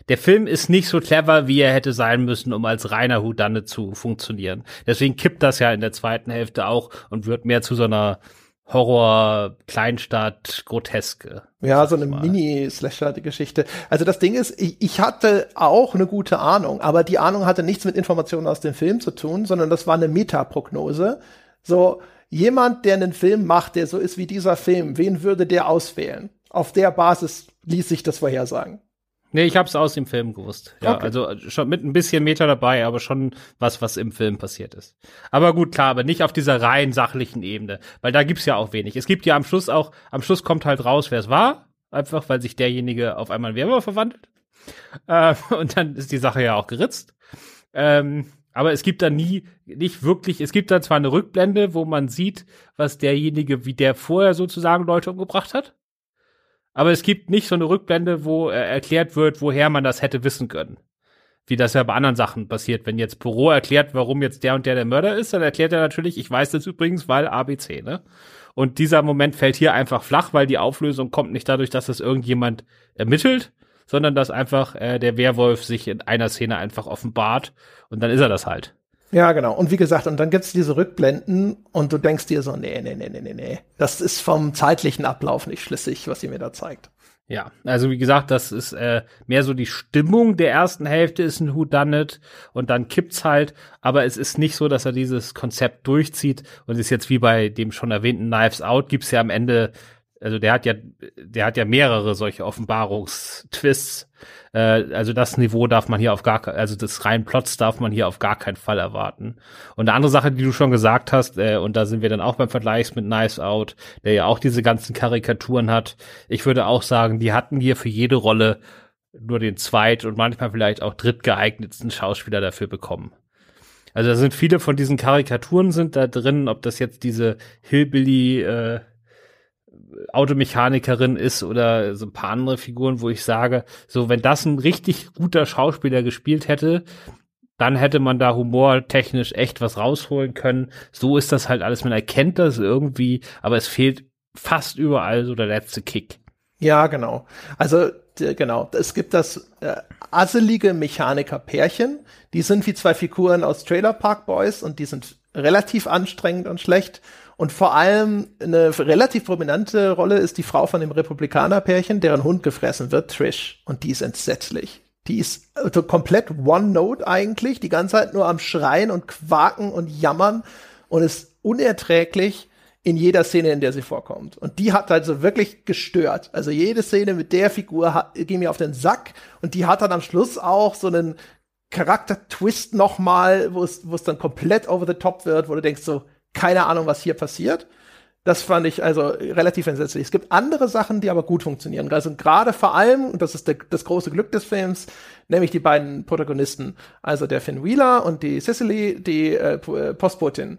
der Film ist nicht so clever, wie er hätte sein müssen, um als reiner Houdanne zu funktionieren. Deswegen kippt das ja in der zweiten Hälfte auch und wird mehr zu so einer Horror, Kleinstadt, Groteske. Ja, so eine Mini-Slasher-Geschichte. Also das Ding ist, ich, ich, hatte auch eine gute Ahnung, aber die Ahnung hatte nichts mit Informationen aus dem Film zu tun, sondern das war eine Metaprognose. So, jemand, der einen Film macht, der so ist wie dieser Film, wen würde der auswählen? Auf der Basis ließ sich das vorhersagen. Nee, ich hab's aus dem Film gewusst. Ja, okay. also schon mit ein bisschen Meter dabei, aber schon was, was im Film passiert ist. Aber gut, klar, aber nicht auf dieser rein sachlichen Ebene, weil da gibt's ja auch wenig. Es gibt ja am Schluss auch, am Schluss kommt halt raus, wer es war, einfach weil sich derjenige auf einmal in Werwolf verwandelt. Äh, und dann ist die Sache ja auch geritzt. Ähm, aber es gibt da nie, nicht wirklich, es gibt da zwar eine Rückblende, wo man sieht, was derjenige, wie der vorher sozusagen Leute umgebracht hat. Aber es gibt nicht so eine Rückblende, wo äh, erklärt wird, woher man das hätte wissen können. wie das ja bei anderen Sachen passiert. Wenn jetzt Büro erklärt, warum jetzt der und der der Mörder ist, dann erklärt er natürlich, ich weiß das übrigens, weil ABC, ne? Und dieser Moment fällt hier einfach flach, weil die Auflösung kommt nicht dadurch, dass das irgendjemand ermittelt, sondern dass einfach äh, der Werwolf sich in einer Szene einfach offenbart und dann ist er das halt. Ja, genau. Und wie gesagt, und dann gibt's diese Rückblenden und du denkst dir so, nee, nee, nee, nee, nee, nee. Das ist vom zeitlichen Ablauf nicht schlüssig, was sie mir da zeigt. Ja, also wie gesagt, das ist äh, mehr so die Stimmung der ersten Hälfte ist ein Who Done It und dann kippt's halt, aber es ist nicht so, dass er dieses Konzept durchzieht und ist jetzt wie bei dem schon erwähnten Knives Out gibt's ja am Ende also der hat ja, der hat ja mehrere solche Offenbarungstwists. Äh, also das Niveau darf man hier auf gar, also das rein Plots darf man hier auf gar keinen Fall erwarten. Und eine andere Sache, die du schon gesagt hast, äh, und da sind wir dann auch beim Vergleich mit Nice Out, der ja auch diese ganzen Karikaturen hat. Ich würde auch sagen, die hatten hier für jede Rolle nur den zweit- und manchmal vielleicht auch drittgeeignetsten Schauspieler dafür bekommen. Also da sind viele von diesen Karikaturen sind da drin, ob das jetzt diese Hillbilly äh, Automechanikerin ist oder so ein paar andere Figuren, wo ich sage, so wenn das ein richtig guter Schauspieler gespielt hätte, dann hätte man da humortechnisch echt was rausholen können. So ist das halt alles, man erkennt das irgendwie, aber es fehlt fast überall so der letzte Kick. Ja, genau. Also genau, es gibt das äh, asselige Mechaniker-Pärchen. Die sind wie zwei Figuren aus Trailer Park Boys und die sind relativ anstrengend und schlecht. Und vor allem eine relativ prominente Rolle ist die Frau von dem Republikaner-Pärchen, deren Hund gefressen wird, Trish. Und die ist entsetzlich. Die ist also komplett One-Note eigentlich, die ganze Zeit nur am Schreien und Quaken und Jammern und ist unerträglich in jeder Szene, in der sie vorkommt. Und die hat also wirklich gestört. Also jede Szene mit der Figur hat, ging mir auf den Sack und die hat dann am Schluss auch so einen Charakter-Twist nochmal, wo es, wo es dann komplett over the top wird, wo du denkst so, keine Ahnung, was hier passiert. Das fand ich also relativ entsetzlich. Es gibt andere Sachen, die aber gut funktionieren. Also gerade vor allem, und das ist der, das große Glück des Films, nämlich die beiden Protagonisten, also der Finn Wheeler und die Cicely, die äh, äh, Postbotin.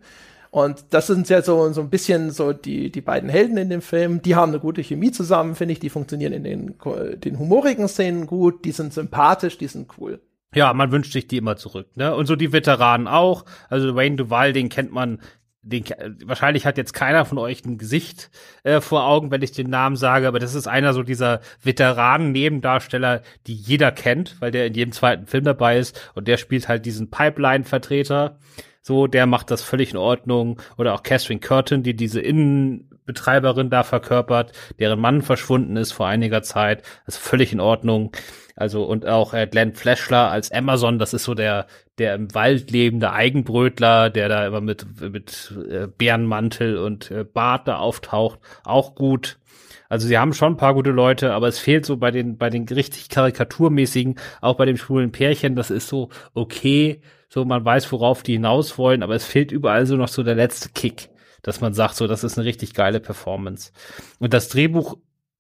Und das sind ja so, so ein bisschen so die, die beiden Helden in dem Film. Die haben eine gute Chemie zusammen, finde ich. Die funktionieren in den, den humorigen Szenen gut. Die sind sympathisch, die sind cool. Ja, man wünscht sich die immer zurück, ne? Und so die Veteranen auch. Also Wayne Duval, den kennt man den, wahrscheinlich hat jetzt keiner von euch ein Gesicht äh, vor Augen, wenn ich den Namen sage, aber das ist einer so dieser Veteranen-Nebendarsteller, die jeder kennt, weil der in jedem zweiten Film dabei ist und der spielt halt diesen Pipeline-Vertreter. So, der macht das völlig in Ordnung. Oder auch Catherine Curtin, die diese Innenbetreiberin da verkörpert, deren Mann verschwunden ist vor einiger Zeit. Das ist völlig in Ordnung. Also und auch äh, Glenn Flashler als Amazon, das ist so der der im Wald lebende Eigenbrötler, der da immer mit mit äh, Bärenmantel und äh, Bart da auftaucht, auch gut. Also sie haben schon ein paar gute Leute, aber es fehlt so bei den bei den richtig karikaturmäßigen, auch bei dem schwulen Pärchen, das ist so okay, so man weiß, worauf die hinaus wollen, aber es fehlt überall so noch so der letzte Kick, dass man sagt, so das ist eine richtig geile Performance. Und das Drehbuch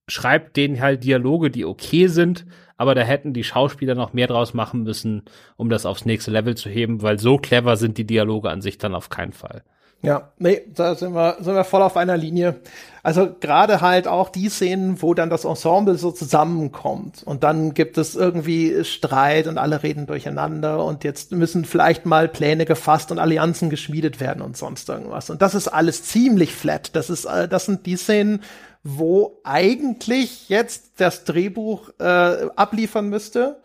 schreibt denen halt Dialoge, die okay sind, aber da hätten die Schauspieler noch mehr draus machen müssen, um das aufs nächste Level zu heben, weil so clever sind die Dialoge an sich dann auf keinen Fall. Ja, nee, da sind wir, sind wir voll auf einer Linie. Also gerade halt auch die Szenen, wo dann das Ensemble so zusammenkommt und dann gibt es irgendwie Streit und alle reden durcheinander und jetzt müssen vielleicht mal Pläne gefasst und Allianzen geschmiedet werden und sonst irgendwas. Und das ist alles ziemlich flat. Das ist, äh, das sind die Szenen, wo eigentlich jetzt das Drehbuch äh, abliefern müsste,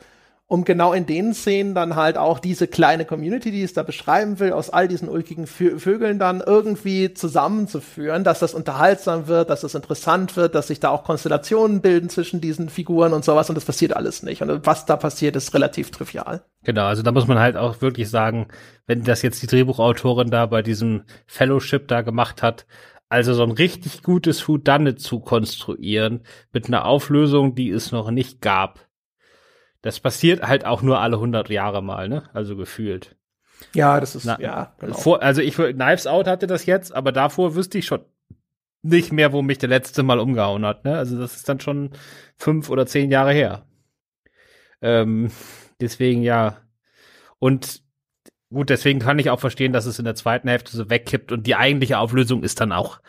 um genau in den Szenen dann halt auch diese kleine Community, die es da beschreiben will, aus all diesen ulkigen Vö Vögeln dann irgendwie zusammenzuführen, dass das unterhaltsam wird, dass das interessant wird, dass sich da auch Konstellationen bilden zwischen diesen Figuren und sowas und das passiert alles nicht. Und was da passiert, ist relativ trivial. Genau, also da muss man halt auch wirklich sagen, wenn das jetzt die Drehbuchautorin da bei diesem Fellowship da gemacht hat, also so ein richtig gutes Whodunit zu konstruieren mit einer Auflösung, die es noch nicht gab. Das passiert halt auch nur alle 100 Jahre mal, ne? Also gefühlt. Ja, das ist Na, ja. Genau. Vor, also ich Knives Out hatte das jetzt, aber davor wüsste ich schon nicht mehr, wo mich der letzte Mal umgehauen hat. Ne? Also das ist dann schon fünf oder zehn Jahre her. Ähm, deswegen ja. Und Gut, deswegen kann ich auch verstehen, dass es in der zweiten Hälfte so wegkippt und die eigentliche Auflösung ist dann auch,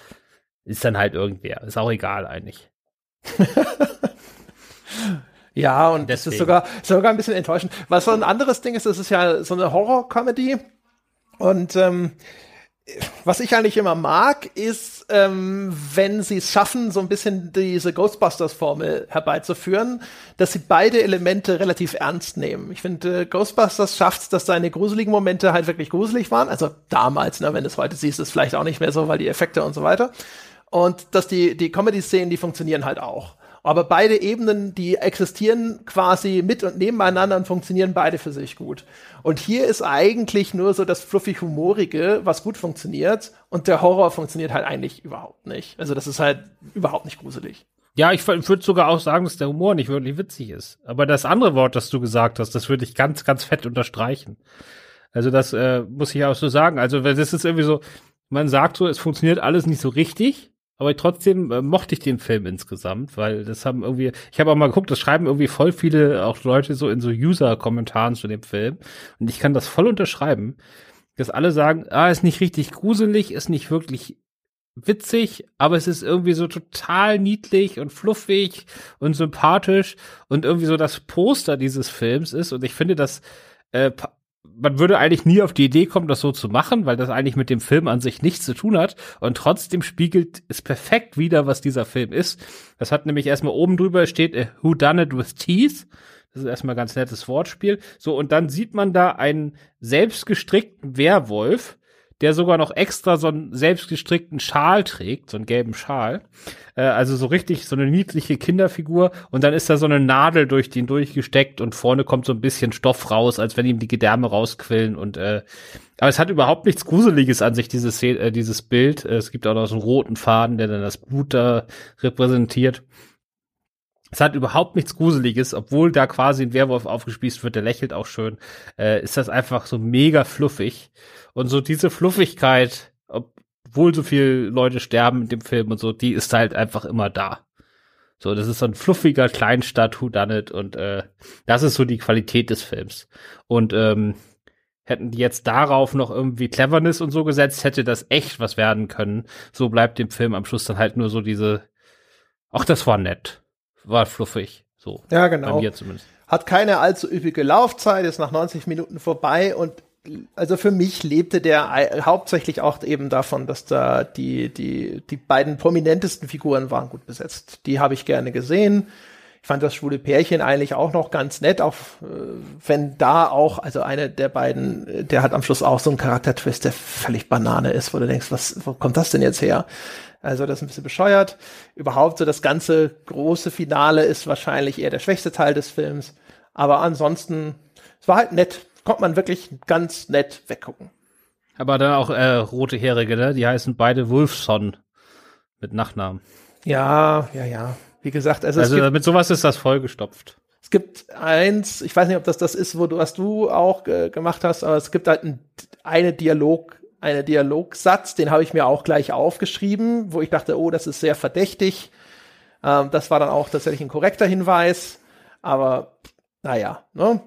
ist dann halt irgendwer. Ist auch egal eigentlich. Ja, und Deswegen. das ist sogar, sogar ein bisschen enttäuschend. Was so ein anderes Ding ist, das ist ja so eine Horror-Comedy. Und ähm, was ich eigentlich immer mag, ist, ähm, wenn sie es schaffen, so ein bisschen diese Ghostbusters-Formel herbeizuführen, dass sie beide Elemente relativ ernst nehmen. Ich finde, äh, Ghostbusters schafft dass seine gruseligen Momente halt wirklich gruselig waren. Also damals, ne, wenn du es heute siehst, ist es vielleicht auch nicht mehr so, weil die Effekte und so weiter. Und dass die, die Comedy-Szenen, die funktionieren halt auch. Aber beide Ebenen, die existieren quasi mit und nebeneinander und funktionieren beide für sich gut. Und hier ist eigentlich nur so das fluffig humorige, was gut funktioniert. Und der Horror funktioniert halt eigentlich überhaupt nicht. Also das ist halt überhaupt nicht gruselig. Ja, ich würde sogar auch sagen, dass der Humor nicht wirklich witzig ist. Aber das andere Wort, das du gesagt hast, das würde ich ganz, ganz fett unterstreichen. Also das äh, muss ich auch so sagen. Also das ist irgendwie so, man sagt so, es funktioniert alles nicht so richtig aber trotzdem äh, mochte ich den Film insgesamt, weil das haben irgendwie, ich habe auch mal geguckt, das schreiben irgendwie voll viele auch Leute so in so User-Kommentaren zu dem Film. Und ich kann das voll unterschreiben, dass alle sagen, ah, ist nicht richtig gruselig, ist nicht wirklich witzig, aber es ist irgendwie so total niedlich und fluffig und sympathisch. Und irgendwie so das Poster dieses Films ist und ich finde, das äh, man würde eigentlich nie auf die Idee kommen, das so zu machen, weil das eigentlich mit dem Film an sich nichts zu tun hat. Und trotzdem spiegelt es perfekt wieder, was dieser Film ist. Das hat nämlich erstmal oben drüber steht äh, Who Done It with Teeth. Das ist erstmal ein ganz nettes Wortspiel. So, und dann sieht man da einen selbstgestrickten Werwolf, der sogar noch extra so einen selbstgestrickten Schal trägt, so einen gelben Schal. Äh, also so richtig so eine niedliche Kinderfigur und dann ist da so eine Nadel durch den durchgesteckt und vorne kommt so ein bisschen Stoff raus, als wenn ihm die Gedärme rausquillen und äh, aber es hat überhaupt nichts Gruseliges an sich, dieses, äh, dieses Bild. Es gibt auch noch so einen roten Faden, der dann das Blut da repräsentiert. Es hat überhaupt nichts Gruseliges, obwohl da quasi ein Werwolf aufgespießt wird, der lächelt auch schön. Äh, ist das einfach so mega fluffig. Und so diese Fluffigkeit, obwohl so viele Leute sterben in dem Film und so, die ist halt einfach immer da. So, das ist so ein fluffiger Kleinstadt Who Done It und äh, das ist so die Qualität des Films. Und ähm, hätten die jetzt darauf noch irgendwie Cleverness und so gesetzt, hätte das echt was werden können. So bleibt dem Film am Schluss dann halt nur so diese, ach, das war nett war fluffig. So. Ja, genau. Bei mir zumindest. Hat keine allzu üppige Laufzeit, ist nach 90 Minuten vorbei und also für mich lebte der hauptsächlich auch eben davon, dass da die, die, die beiden prominentesten Figuren waren gut besetzt. Die habe ich gerne gesehen. Ich fand das schwule Pärchen eigentlich auch noch ganz nett, auch äh, wenn da auch, also eine der beiden, der hat am Schluss auch so einen Charaktertwist, der völlig Banane ist, wo du denkst, was, wo kommt das denn jetzt her? Also das ist ein bisschen bescheuert. Überhaupt so das ganze große Finale ist wahrscheinlich eher der schwächste Teil des Films. Aber ansonsten, es war halt nett. Konnte man wirklich ganz nett weggucken. Aber dann auch äh, rote Herige, ne? Die heißen beide Wolfson mit Nachnamen. Ja, ja, ja. Wie gesagt, also, also gibt, mit sowas ist das vollgestopft. Es gibt eins, ich weiß nicht, ob das das ist, wo du, was du auch äh, gemacht hast, aber es gibt halt ein, eine Dialog einen Dialogsatz, den habe ich mir auch gleich aufgeschrieben, wo ich dachte, oh, das ist sehr verdächtig. Ähm, das war dann auch tatsächlich ein korrekter Hinweis, aber naja, ne?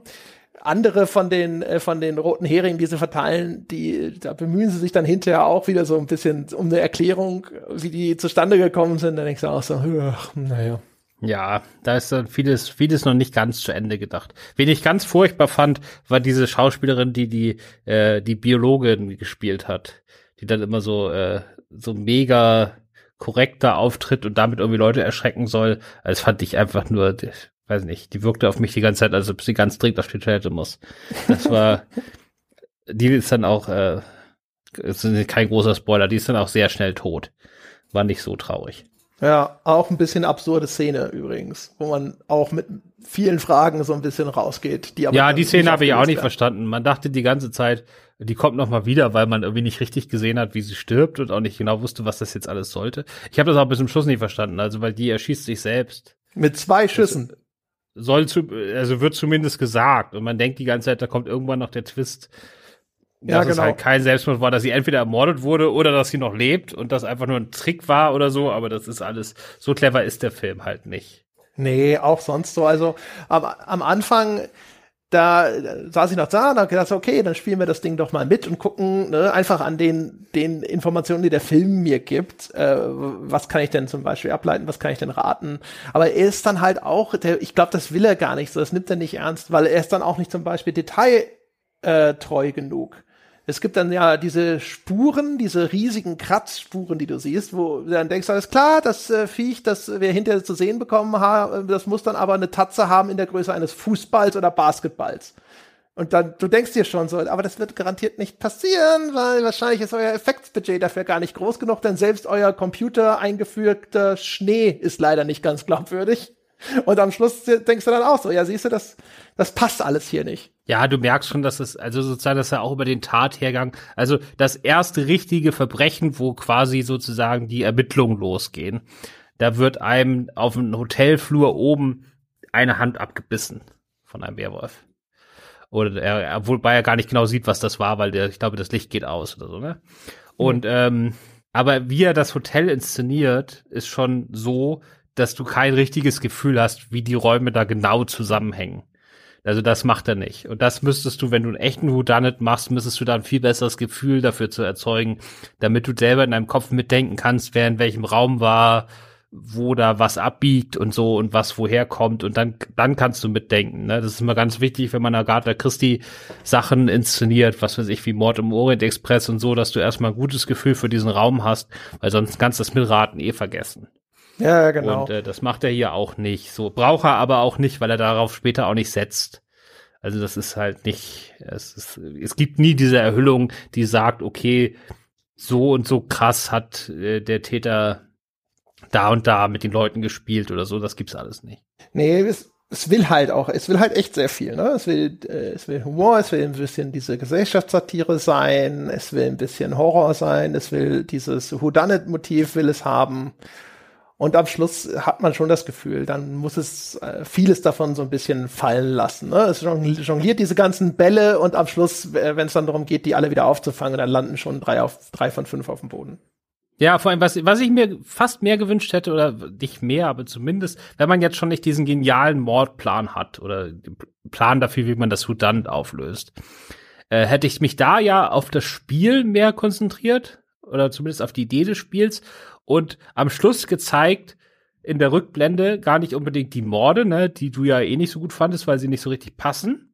Andere von den, äh, von den roten Heringen, die sie verteilen, die, da bemühen sie sich dann hinterher auch wieder so ein bisschen um eine Erklärung, wie die zustande gekommen sind. Dann denkst du auch so, naja. Ja, da ist dann vieles, vieles noch nicht ganz zu Ende gedacht. Wen ich ganz furchtbar fand, war diese Schauspielerin, die die, äh, die Biologin gespielt hat, die dann immer so, äh, so mega korrekter auftritt und damit irgendwie Leute erschrecken soll. Also das fand ich einfach nur, ich weiß nicht, die wirkte auf mich die ganze Zeit, als ob sie ganz dringend auf die Toilette muss. Das war, die ist dann auch, äh, ist kein großer Spoiler, die ist dann auch sehr schnell tot. War nicht so traurig. Ja, auch ein bisschen absurde Szene übrigens, wo man auch mit vielen Fragen so ein bisschen rausgeht. Die aber ja, die Szene habe ich auch nicht verstanden. Man dachte die ganze Zeit, die kommt noch mal wieder, weil man irgendwie nicht richtig gesehen hat, wie sie stirbt und auch nicht genau wusste, was das jetzt alles sollte. Ich habe das auch bis zum Schluss nicht verstanden, also weil die erschießt sich selbst. Mit zwei Schüssen. Das soll zu, also wird zumindest gesagt und man denkt die ganze Zeit, da kommt irgendwann noch der Twist ja, dass genau. es halt kein Selbstmord war, dass sie entweder ermordet wurde oder dass sie noch lebt und das einfach nur ein Trick war oder so, aber das ist alles, so clever ist der Film halt nicht. Nee, auch sonst so. Also am, am Anfang, da saß ich noch da und habe gedacht, okay, dann spielen wir das Ding doch mal mit und gucken ne, einfach an den, den Informationen, die der Film mir gibt, äh, was kann ich denn zum Beispiel ableiten, was kann ich denn raten. Aber er ist dann halt auch, der, ich glaube, das will er gar nicht so, das nimmt er nicht ernst, weil er ist dann auch nicht zum Beispiel detailtreu genug. Es gibt dann ja diese Spuren, diese riesigen Kratzspuren, die du siehst, wo du dann denkst, alles klar, das äh, Viech, das wir hinterher zu sehen bekommen haben, das muss dann aber eine Tatze haben in der Größe eines Fußballs oder Basketballs. Und dann, du denkst dir schon so, aber das wird garantiert nicht passieren, weil wahrscheinlich ist euer Effektsbudget dafür gar nicht groß genug, denn selbst euer Computer eingeführter Schnee ist leider nicht ganz glaubwürdig. Und am Schluss denkst du dann auch so, ja, siehst du, das, das passt alles hier nicht. Ja, du merkst schon, dass es, also sozusagen, dass er auch über den Tathergang, also das erste richtige Verbrechen, wo quasi sozusagen die Ermittlungen losgehen, da wird einem auf dem Hotelflur oben eine Hand abgebissen von einem Werwolf. Oder er, wobei er gar nicht genau sieht, was das war, weil der, ich glaube, das Licht geht aus oder so, ne? Und, mhm. ähm, aber wie er das Hotel inszeniert, ist schon so, dass du kein richtiges Gefühl hast, wie die Räume da genau zusammenhängen. Also das macht er nicht. Und das müsstest du, wenn du einen echten Whodunit machst, müsstest du da ein viel besseres Gefühl dafür zu erzeugen, damit du selber in deinem Kopf mitdenken kannst, wer in welchem Raum war, wo da was abbiegt und so und was woher kommt und dann dann kannst du mitdenken. Ne? Das ist immer ganz wichtig, wenn man Agatha Christie Sachen inszeniert, was weiß ich, wie Mord im Orient Express und so, dass du erstmal ein gutes Gefühl für diesen Raum hast, weil sonst kannst du das Mitraten eh vergessen. Ja, genau. Und äh, das macht er hier auch nicht. So braucht er aber auch nicht, weil er darauf später auch nicht setzt. Also das ist halt nicht, es, ist, es gibt nie diese Erhüllung, die sagt, okay, so und so krass hat äh, der Täter da und da mit den Leuten gespielt oder so, das gibt's alles nicht. Nee, es, es will halt auch, es will halt echt sehr viel, ne? Es will, äh, es will Humor, es will ein bisschen diese Gesellschaftssatire sein, es will ein bisschen Horror sein, es will dieses Whodunit-Motiv will es haben. Und am Schluss hat man schon das Gefühl, dann muss es äh, vieles davon so ein bisschen fallen lassen. Ne? Es jongliert diese ganzen Bälle und am Schluss, wenn es dann darum geht, die alle wieder aufzufangen, dann landen schon drei, auf, drei von fünf auf dem Boden. Ja, vor allem, was, was ich mir fast mehr gewünscht hätte, oder nicht mehr, aber zumindest, wenn man jetzt schon nicht diesen genialen Mordplan hat oder Plan dafür, wie man das Houdan auflöst, äh, hätte ich mich da ja auf das Spiel mehr konzentriert oder zumindest auf die Idee des Spiels und am Schluss gezeigt in der Rückblende gar nicht unbedingt die Morde, ne, die du ja eh nicht so gut fandest, weil sie nicht so richtig passen,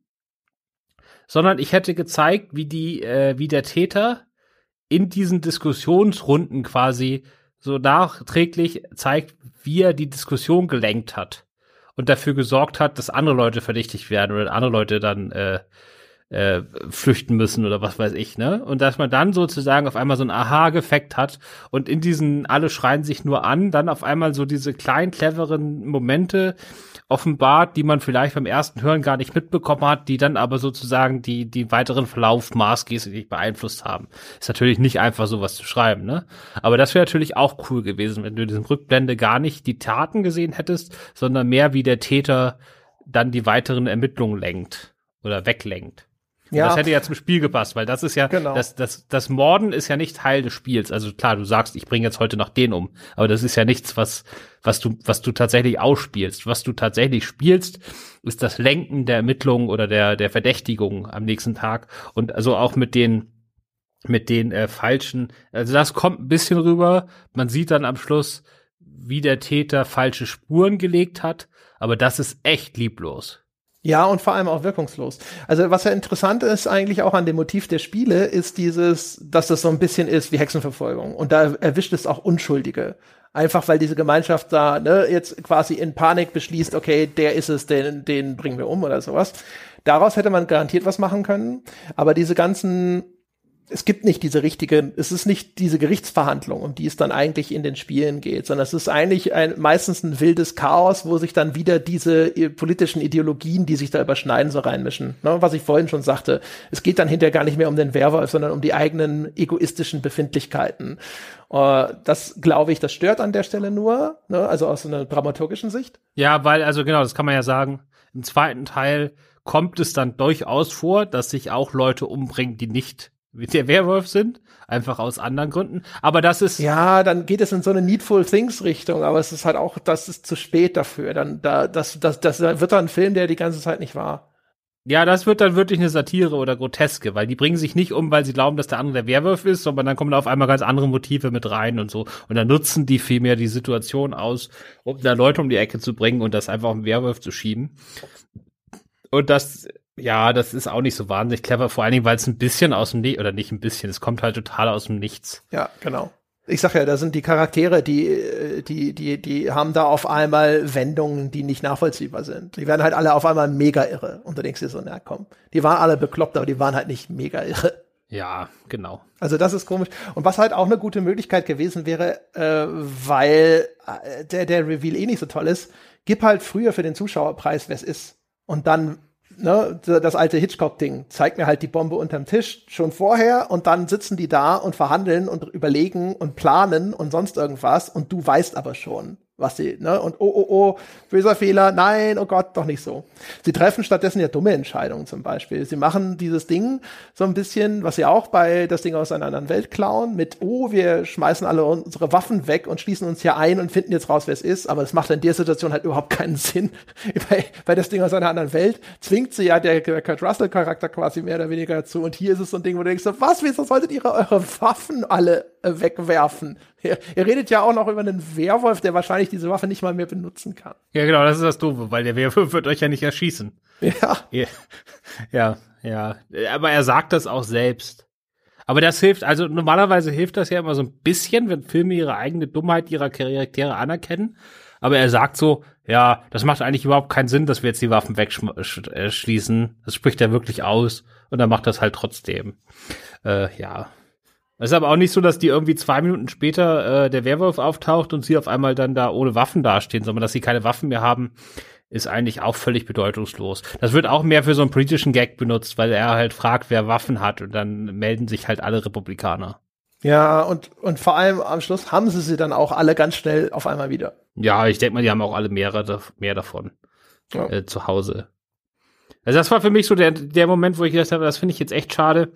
sondern ich hätte gezeigt, wie die, äh, wie der Täter in diesen Diskussionsrunden quasi so nachträglich zeigt, wie er die Diskussion gelenkt hat und dafür gesorgt hat, dass andere Leute verdächtigt werden oder andere Leute dann äh, äh, flüchten müssen oder was weiß ich, ne? Und dass man dann sozusagen auf einmal so ein Aha-Gefekt hat und in diesen alle schreien sich nur an, dann auf einmal so diese kleinen, cleveren Momente offenbart, die man vielleicht beim ersten Hören gar nicht mitbekommen hat, die dann aber sozusagen die, die weiteren Verlauf maßgeblich beeinflusst haben. Ist natürlich nicht einfach sowas zu schreiben, ne? Aber das wäre natürlich auch cool gewesen, wenn du in diesem Rückblende gar nicht die Taten gesehen hättest, sondern mehr wie der Täter dann die weiteren Ermittlungen lenkt oder weglenkt. Ja. Das hätte ja zum Spiel gepasst, weil das ist ja, genau. das, das, das Morden ist ja nicht Teil des Spiels. Also klar, du sagst, ich bringe jetzt heute noch den um, aber das ist ja nichts, was, was du, was du tatsächlich ausspielst. Was du tatsächlich spielst, ist das Lenken der Ermittlungen oder der, der Verdächtigung am nächsten Tag und also auch mit den, mit den äh, falschen, also das kommt ein bisschen rüber. Man sieht dann am Schluss, wie der Täter falsche Spuren gelegt hat, aber das ist echt lieblos. Ja, und vor allem auch wirkungslos. Also was ja interessant ist eigentlich auch an dem Motiv der Spiele, ist dieses, dass das so ein bisschen ist wie Hexenverfolgung. Und da erwischt es auch Unschuldige. Einfach weil diese Gemeinschaft da ne, jetzt quasi in Panik beschließt, okay, der ist es, den, den bringen wir um oder sowas. Daraus hätte man garantiert was machen können. Aber diese ganzen es gibt nicht diese richtige, es ist nicht diese Gerichtsverhandlung, um die es dann eigentlich in den Spielen geht, sondern es ist eigentlich ein, meistens ein wildes Chaos, wo sich dann wieder diese politischen Ideologien, die sich da überschneiden, so reinmischen. Ne, was ich vorhin schon sagte, es geht dann hinterher gar nicht mehr um den Werwolf, sondern um die eigenen egoistischen Befindlichkeiten. Uh, das glaube ich, das stört an der Stelle nur, ne, also aus einer dramaturgischen Sicht. Ja, weil, also genau, das kann man ja sagen. Im zweiten Teil kommt es dann durchaus vor, dass sich auch Leute umbringen, die nicht der Werwolf sind, einfach aus anderen Gründen. Aber das ist ja, dann geht es in so eine Needful Things Richtung, aber es ist halt auch, das ist zu spät dafür. Dann da, das, das, das wird dann ein Film, der die ganze Zeit nicht war. Ja, das wird dann wirklich eine Satire oder Groteske, weil die bringen sich nicht um, weil sie glauben, dass der andere der Werwolf ist, sondern dann kommen da auf einmal ganz andere Motive mit rein und so. Und dann nutzen die vielmehr die Situation aus, um da Leute um die Ecke zu bringen und das einfach auf den Werwolf zu schieben. Und das, ja, das ist auch nicht so wahnsinnig clever, vor allen Dingen, weil es ein bisschen aus dem Nichts, oder nicht ein bisschen, es kommt halt total aus dem Nichts. Ja, genau ich sag ja, da sind die Charaktere, die, die, die, die haben da auf einmal Wendungen, die nicht nachvollziehbar sind. Die werden halt alle auf einmal mega irre. Und du denkst dir so, na komm, die waren alle bekloppt, aber die waren halt nicht mega irre. Ja, genau. Also das ist komisch. Und was halt auch eine gute Möglichkeit gewesen wäre, äh, weil äh, der, der Reveal eh nicht so toll ist, gib halt früher für den Zuschauerpreis, wer es ist. Und dann ne, das alte Hitchcock-Ding, zeigt mir halt die Bombe unterm Tisch schon vorher und dann sitzen die da und verhandeln und überlegen und planen und sonst irgendwas und du weißt aber schon, was sie, ne? Und oh, oh, oh, böser Fehler, nein, oh Gott, doch nicht so. Sie treffen stattdessen ja dumme Entscheidungen zum Beispiel. Sie machen dieses Ding so ein bisschen, was sie auch bei das Ding aus einer anderen Welt klauen, mit, oh, wir schmeißen alle unsere Waffen weg und schließen uns hier ein und finden jetzt raus, wer es ist. Aber das macht in der Situation halt überhaupt keinen Sinn. bei, bei das Ding aus einer anderen Welt zwingt sie ja der, der Kurt Russell-Charakter quasi mehr oder weniger dazu. Und hier ist es so ein Ding, wo du denkst, was, wieso solltet ihr eure Waffen alle wegwerfen? Ihr, ihr, redet ja auch noch über einen Werwolf, der wahrscheinlich diese Waffe nicht mal mehr benutzen kann. Ja, genau, das ist das Doofe, weil der Werwolf wird euch ja nicht erschießen. Ja. Ja, ja. Aber er sagt das auch selbst. Aber das hilft, also normalerweise hilft das ja immer so ein bisschen, wenn Filme ihre eigene Dummheit ihrer Charaktere anerkennen. Aber er sagt so, ja, das macht eigentlich überhaupt keinen Sinn, dass wir jetzt die Waffen wegschließen. Das spricht er wirklich aus und er macht das halt trotzdem. Äh, ja, es ist aber auch nicht so, dass die irgendwie zwei Minuten später äh, der Werwolf auftaucht und sie auf einmal dann da ohne Waffen dastehen, sondern dass sie keine Waffen mehr haben, ist eigentlich auch völlig bedeutungslos. Das wird auch mehr für so einen politischen Gag benutzt, weil er halt fragt, wer Waffen hat und dann melden sich halt alle Republikaner. Ja, und, und vor allem am Schluss haben sie sie dann auch alle ganz schnell auf einmal wieder. Ja, ich denke mal, die haben auch alle mehrere, mehr davon ja. äh, zu Hause. Also das war für mich so der, der Moment, wo ich gedacht habe, das finde ich jetzt echt schade,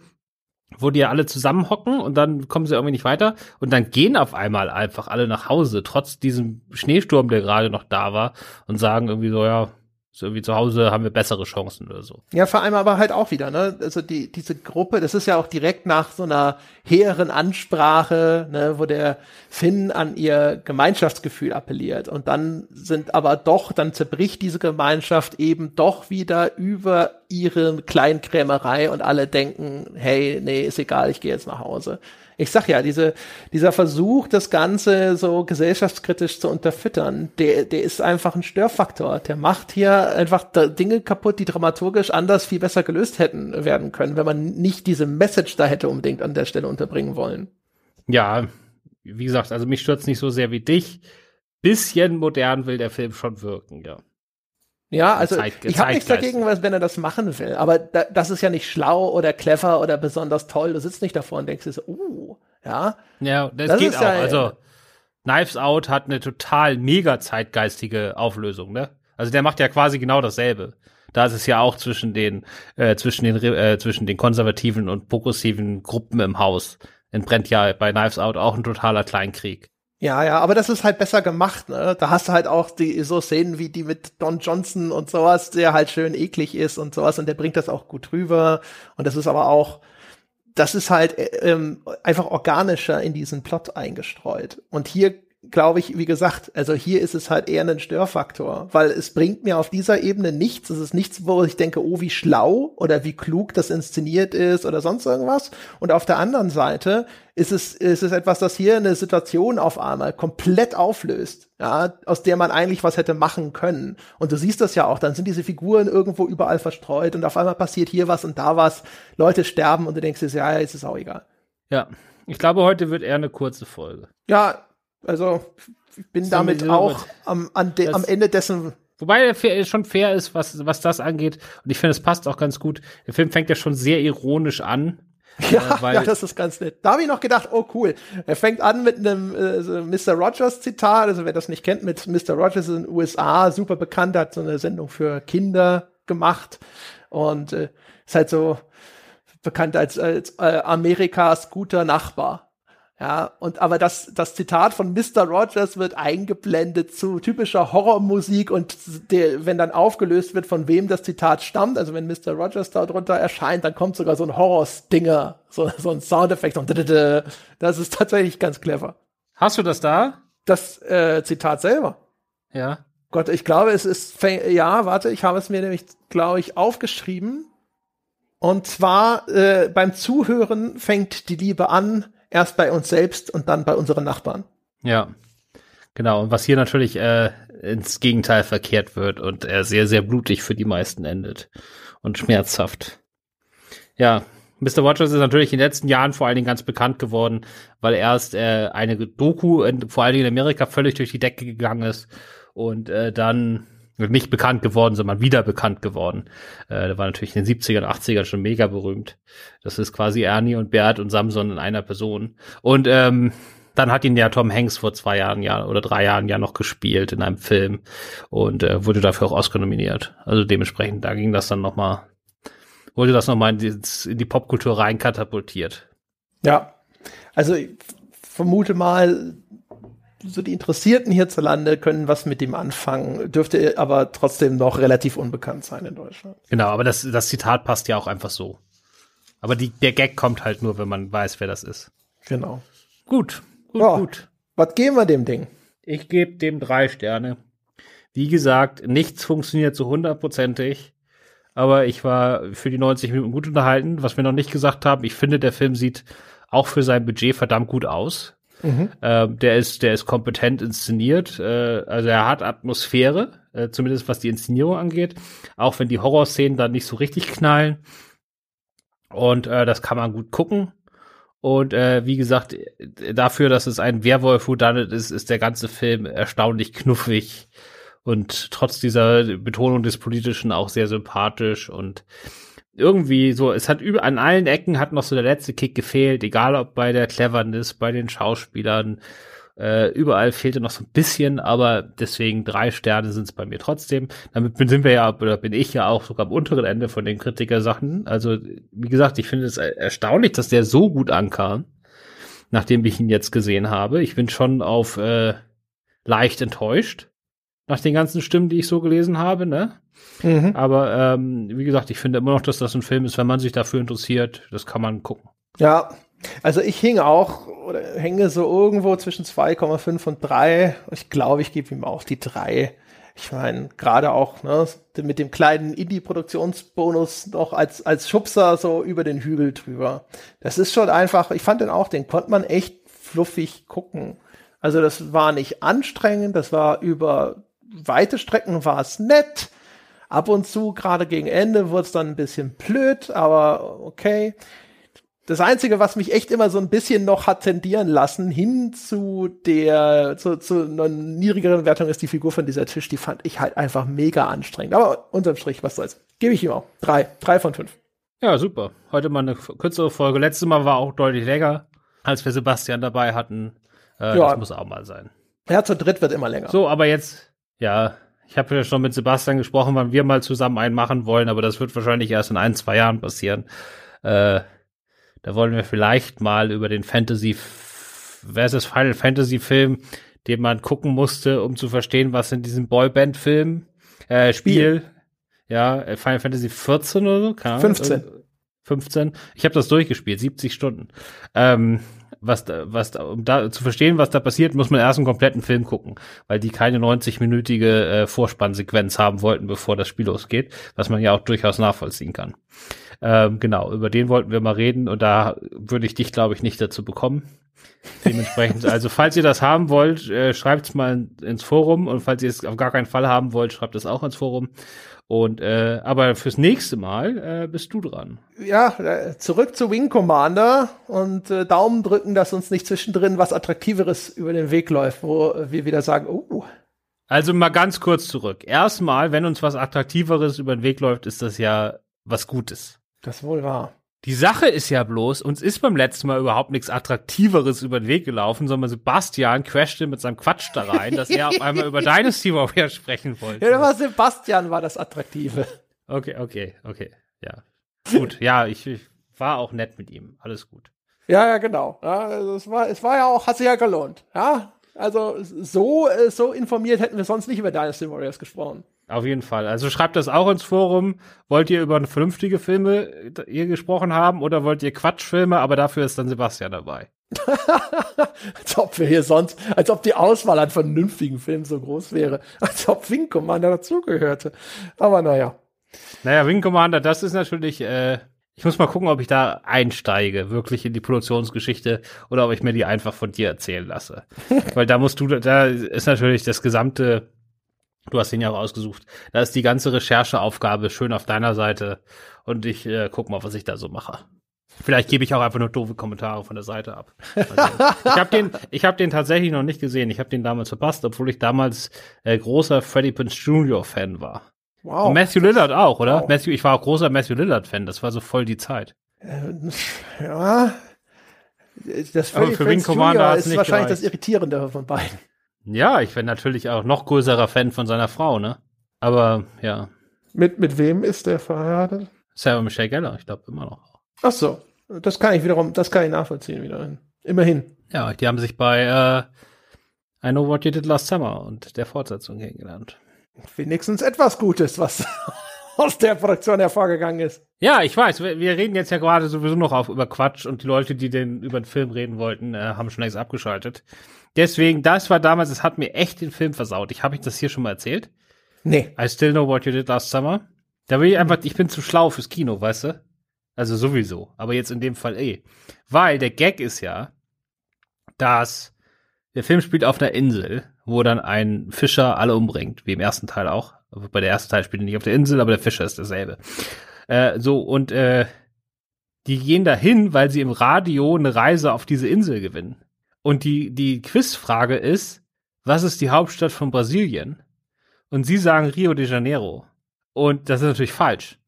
wo die ja alle zusammenhocken und dann kommen sie irgendwie nicht weiter und dann gehen auf einmal einfach alle nach Hause, trotz diesem Schneesturm, der gerade noch da war und sagen irgendwie so, ja, so irgendwie zu Hause haben wir bessere Chancen oder so. Ja, vor allem aber halt auch wieder, ne? Also die, diese Gruppe, das ist ja auch direkt nach so einer hehren Ansprache, ne, wo der Finn an ihr Gemeinschaftsgefühl appelliert. Und dann sind aber doch, dann zerbricht diese Gemeinschaft eben doch wieder über ihre Kleinkrämerei und alle denken, hey, nee, ist egal, ich gehe jetzt nach Hause ich sag ja, diese, dieser Versuch, das Ganze so gesellschaftskritisch zu unterfüttern, der, der ist einfach ein Störfaktor. Der macht hier einfach Dinge kaputt, die dramaturgisch anders viel besser gelöst hätten werden können, wenn man nicht diese Message da hätte unbedingt an der Stelle unterbringen wollen. Ja, wie gesagt, also mich stört's nicht so sehr wie dich. Bisschen modern will der Film schon wirken, ja. Ja, also Zeit, ich habe nichts dagegen, wenn er das machen will, aber da, das ist ja nicht schlau oder clever oder besonders toll. Du sitzt nicht davor und denkst dir so, uh, ja. Ja, das, das geht auch. Ja, also Knives Out hat eine total mega zeitgeistige Auflösung, ne? Also der macht ja quasi genau dasselbe. Da ist es ja auch zwischen den äh, zwischen den äh, zwischen den konservativen und progressiven Gruppen im Haus entbrennt ja bei Knives Out auch ein totaler Kleinkrieg. Ja, ja, aber das ist halt besser gemacht, ne? Da hast du halt auch die so Szenen wie die mit Don Johnson und sowas, der halt schön eklig ist und sowas und der bringt das auch gut rüber und das ist aber auch das ist halt äh, ähm, einfach organischer in diesen Plot eingestreut. Und hier glaube ich, wie gesagt, also hier ist es halt eher ein Störfaktor, weil es bringt mir auf dieser Ebene nichts. Es ist nichts, wo ich denke, oh, wie schlau oder wie klug das inszeniert ist oder sonst irgendwas. Und auf der anderen Seite ist es, ist es etwas, das hier eine Situation auf einmal komplett auflöst, ja, aus der man eigentlich was hätte machen können. Und du siehst das ja auch, dann sind diese Figuren irgendwo überall verstreut und auf einmal passiert hier was und da was, Leute sterben und du denkst dir, ja, ist es auch egal. Ja, ich glaube, heute wird eher eine kurze Folge. Ja, also ich bin damit auch am, de, am Ende dessen. Wobei der schon fair ist, was, was das angeht. Und ich finde, es passt auch ganz gut. Der Film fängt ja schon sehr ironisch an. Ja, äh, ja, das ist ganz nett. Da habe ich noch gedacht, oh cool. Er fängt an mit einem äh, Mr. Rogers Zitat. Also wer das nicht kennt, mit Mr. Rogers in den USA, super bekannt, hat so eine Sendung für Kinder gemacht. Und äh, ist halt so bekannt als, als äh, Amerikas guter Nachbar. Ja, und aber das, das Zitat von Mr. Rogers wird eingeblendet zu typischer Horrormusik und der, wenn dann aufgelöst wird, von wem das Zitat stammt, also wenn Mr. Rogers da drunter erscheint, dann kommt sogar so ein Horror-Stinger, so, so ein Soundeffekt und das ist tatsächlich ganz clever. Hast du das da? Das äh, Zitat selber. Ja. Gott, ich glaube, es ist, ja, warte, ich habe es mir nämlich, glaube ich, aufgeschrieben. Und zwar äh, beim Zuhören fängt die Liebe an, erst bei uns selbst und dann bei unseren Nachbarn. Ja, genau. Und was hier natürlich äh, ins Gegenteil verkehrt wird und er sehr, sehr blutig für die meisten endet und schmerzhaft. Ja, Mr. Rogers ist natürlich in den letzten Jahren vor allen Dingen ganz bekannt geworden, weil erst äh, eine Doku in, vor allen Dingen in Amerika völlig durch die Decke gegangen ist und äh, dann nicht bekannt geworden, sondern wieder bekannt geworden. Äh, der war natürlich in den 70er und 80er schon mega berühmt. Das ist quasi Ernie und Bert und Samson in einer Person. Und ähm, dann hat ihn ja Tom Hanks vor zwei Jahren ja oder drei Jahren ja noch gespielt in einem Film und äh, wurde dafür auch Oscar nominiert. Also dementsprechend, da ging das dann noch mal, wurde das noch mal in die, in die Popkultur rein katapultiert. Ja, also ich vermute mal, so die Interessierten hierzulande können was mit ihm anfangen, dürfte aber trotzdem noch relativ unbekannt sein in Deutschland. Genau, aber das, das Zitat passt ja auch einfach so. Aber die, der Gag kommt halt nur, wenn man weiß, wer das ist. Genau. Gut, gut, ja, gut. Was geben wir dem Ding? Ich gebe dem drei Sterne. Wie gesagt, nichts funktioniert so hundertprozentig. Aber ich war für die 90 Minuten gut unterhalten. Was wir noch nicht gesagt haben, ich finde, der Film sieht auch für sein Budget verdammt gut aus. Mhm. Ähm, der ist, der ist kompetent inszeniert. Äh, also er hat Atmosphäre, äh, zumindest was die Inszenierung angeht. Auch wenn die Horrorszenen dann nicht so richtig knallen. Und äh, das kann man gut gucken. Und äh, wie gesagt, dafür, dass es ein Werwolf Whodunit ist, ist der ganze Film erstaunlich knuffig und trotz dieser Betonung des Politischen auch sehr sympathisch und irgendwie so, es hat über, an allen Ecken hat noch so der letzte Kick gefehlt, egal ob bei der Cleverness, bei den Schauspielern, äh, überall fehlte noch so ein bisschen, aber deswegen drei Sterne sind es bei mir trotzdem. Damit sind wir ja, oder bin ich ja auch sogar am unteren Ende von den Kritikersachen. Also, wie gesagt, ich finde es erstaunlich, dass der so gut ankam, nachdem ich ihn jetzt gesehen habe. Ich bin schon auf äh, leicht enttäuscht nach den ganzen Stimmen, die ich so gelesen habe, ne? Mhm. Aber ähm, wie gesagt, ich finde immer noch, dass das ein Film ist, wenn man sich dafür interessiert, das kann man gucken. Ja, also ich hing auch oder hänge so irgendwo zwischen 2,5 und 3. Ich glaube, ich gebe ihm auch die 3. Ich meine, gerade auch ne, mit dem kleinen Indie-Produktionsbonus noch als, als Schubser so über den Hügel drüber. Das ist schon einfach, ich fand den auch, den konnte man echt fluffig gucken. Also das war nicht anstrengend, das war über weite Strecken war es nett. Ab und zu, gerade gegen Ende, wurde es dann ein bisschen blöd, aber okay. Das Einzige, was mich echt immer so ein bisschen noch hat tendieren lassen, hin zu der, zu, zu einer niedrigeren Wertung ist die Figur von dieser Tisch, die fand ich halt einfach mega anstrengend. Aber unterm Strich, was soll's. Gebe ich ihm auch. Drei. Drei von fünf. Ja, super. Heute mal eine kürzere Folge. Letztes Mal war auch deutlich länger, als wir Sebastian dabei hatten. Äh, ja. Das muss auch mal sein. Ja, zu dritt wird immer länger. So, aber jetzt ja, ich habe ja schon mit Sebastian gesprochen, wann wir mal zusammen einen machen wollen, aber das wird wahrscheinlich erst in ein, zwei Jahren passieren. Äh, da wollen wir vielleicht mal über den Fantasy, das Final Fantasy Film, den man gucken musste, um zu verstehen, was in diesem Boyband-Film, äh, Spiel, Spiel. ja, äh, Final Fantasy 14 oder so? Keine 15. 15. Ich habe das durchgespielt, 70 Stunden. Ähm, was da, was da, um da zu verstehen, was da passiert, muss man erst einen kompletten Film gucken, weil die keine 90-minütige äh, Vorspannsequenz haben wollten, bevor das Spiel losgeht, was man ja auch durchaus nachvollziehen kann. Ähm, genau, über den wollten wir mal reden und da würde ich dich, glaube ich, nicht dazu bekommen. Dementsprechend, also falls ihr das haben wollt, äh, schreibt es mal ins Forum und falls ihr es auf gar keinen Fall haben wollt, schreibt es auch ins Forum. Und äh, aber fürs nächste Mal äh, bist du dran. Ja, äh, zurück zu Wing Commander und äh, Daumen drücken, dass uns nicht zwischendrin was Attraktiveres über den Weg läuft, wo wir wieder sagen, oh. Also mal ganz kurz zurück. Erstmal, wenn uns was Attraktiveres über den Weg läuft, ist das ja was Gutes. Das wohl wahr. Die Sache ist ja bloß, uns ist beim letzten Mal überhaupt nichts Attraktiveres über den Weg gelaufen, sondern Sebastian crashte mit seinem Quatsch da rein, dass er auf einmal über Dynasty Warrior sprechen wollte. Ja, aber Sebastian war das Attraktive. Okay, okay, okay, ja. Gut, ja, ich, ich war auch nett mit ihm. Alles gut. Ja, ja, genau. Ja, also es war, es war ja auch, hat sich ja gelohnt. Ja, also so, äh, so informiert hätten wir sonst nicht über Dynasty Warriors gesprochen. Auf jeden Fall. Also schreibt das auch ins Forum. Wollt ihr über vernünftige Filme äh, ihr gesprochen haben oder wollt ihr Quatschfilme, aber dafür ist dann Sebastian dabei. als ob wir hier sonst, als ob die Auswahl an vernünftigen Filmen so groß wäre. Als ob Wing Commander dazugehörte. Aber naja. Naja, Wing Commander, das ist natürlich, äh, ich muss mal gucken, ob ich da einsteige, wirklich in die Produktionsgeschichte oder ob ich mir die einfach von dir erzählen lasse. Weil da musst du, da ist natürlich das gesamte, du hast den ja auch ausgesucht, da ist die ganze Rechercheaufgabe schön auf deiner Seite und ich äh, guck mal, was ich da so mache. Vielleicht gebe ich auch einfach nur doofe Kommentare von der Seite ab. Also, ich habe den, ich habe den tatsächlich noch nicht gesehen. Ich habe den damals verpasst, obwohl ich damals äh, großer Freddie Prinze Jr. Fan war. Wow. Und Matthew Lillard auch, oder? Wow. Matthew, ich war auch großer Matthew Lillard Fan. Das war so voll die Zeit. Äh, ja. Das Freddie für Prinze Jr. ist wahrscheinlich gereicht. das irritierendere von beiden. Ja, ich bin natürlich auch noch größerer Fan von seiner Frau, ne? Aber ja. Mit mit wem ist der verheiratet? Sarah Michelle Geller, ich glaube immer noch. Ach so, das kann ich wiederum, das kann ich nachvollziehen wieder. Immerhin. Ja, die haben sich bei äh, I Know What You Did Last Summer und der Fortsetzung kennengelernt. Wenigstens etwas Gutes, was aus der Produktion hervorgegangen ist. Ja, ich weiß. Wir, wir reden jetzt ja gerade sowieso noch auf, über Quatsch und die Leute, die den über den Film reden wollten, äh, haben schon längst abgeschaltet. Deswegen, das war damals, es hat mir echt den Film versaut. Ich habe ich das hier schon mal erzählt? Nee. I still know what you did last summer. Da will ich einfach, ich bin zu schlau fürs Kino, weißt du? Also sowieso. Aber jetzt in dem Fall eh. Weil der Gag ist ja, dass der Film spielt auf einer Insel, wo dann ein Fischer alle umbringt, wie im ersten Teil auch. Bei der ersten Teil spielt er nicht auf der Insel, aber der Fischer ist derselbe. Äh, so, und äh, die gehen dahin, weil sie im Radio eine Reise auf diese Insel gewinnen. Und die, die Quizfrage ist, was ist die Hauptstadt von Brasilien? Und sie sagen Rio de Janeiro. Und das ist natürlich falsch.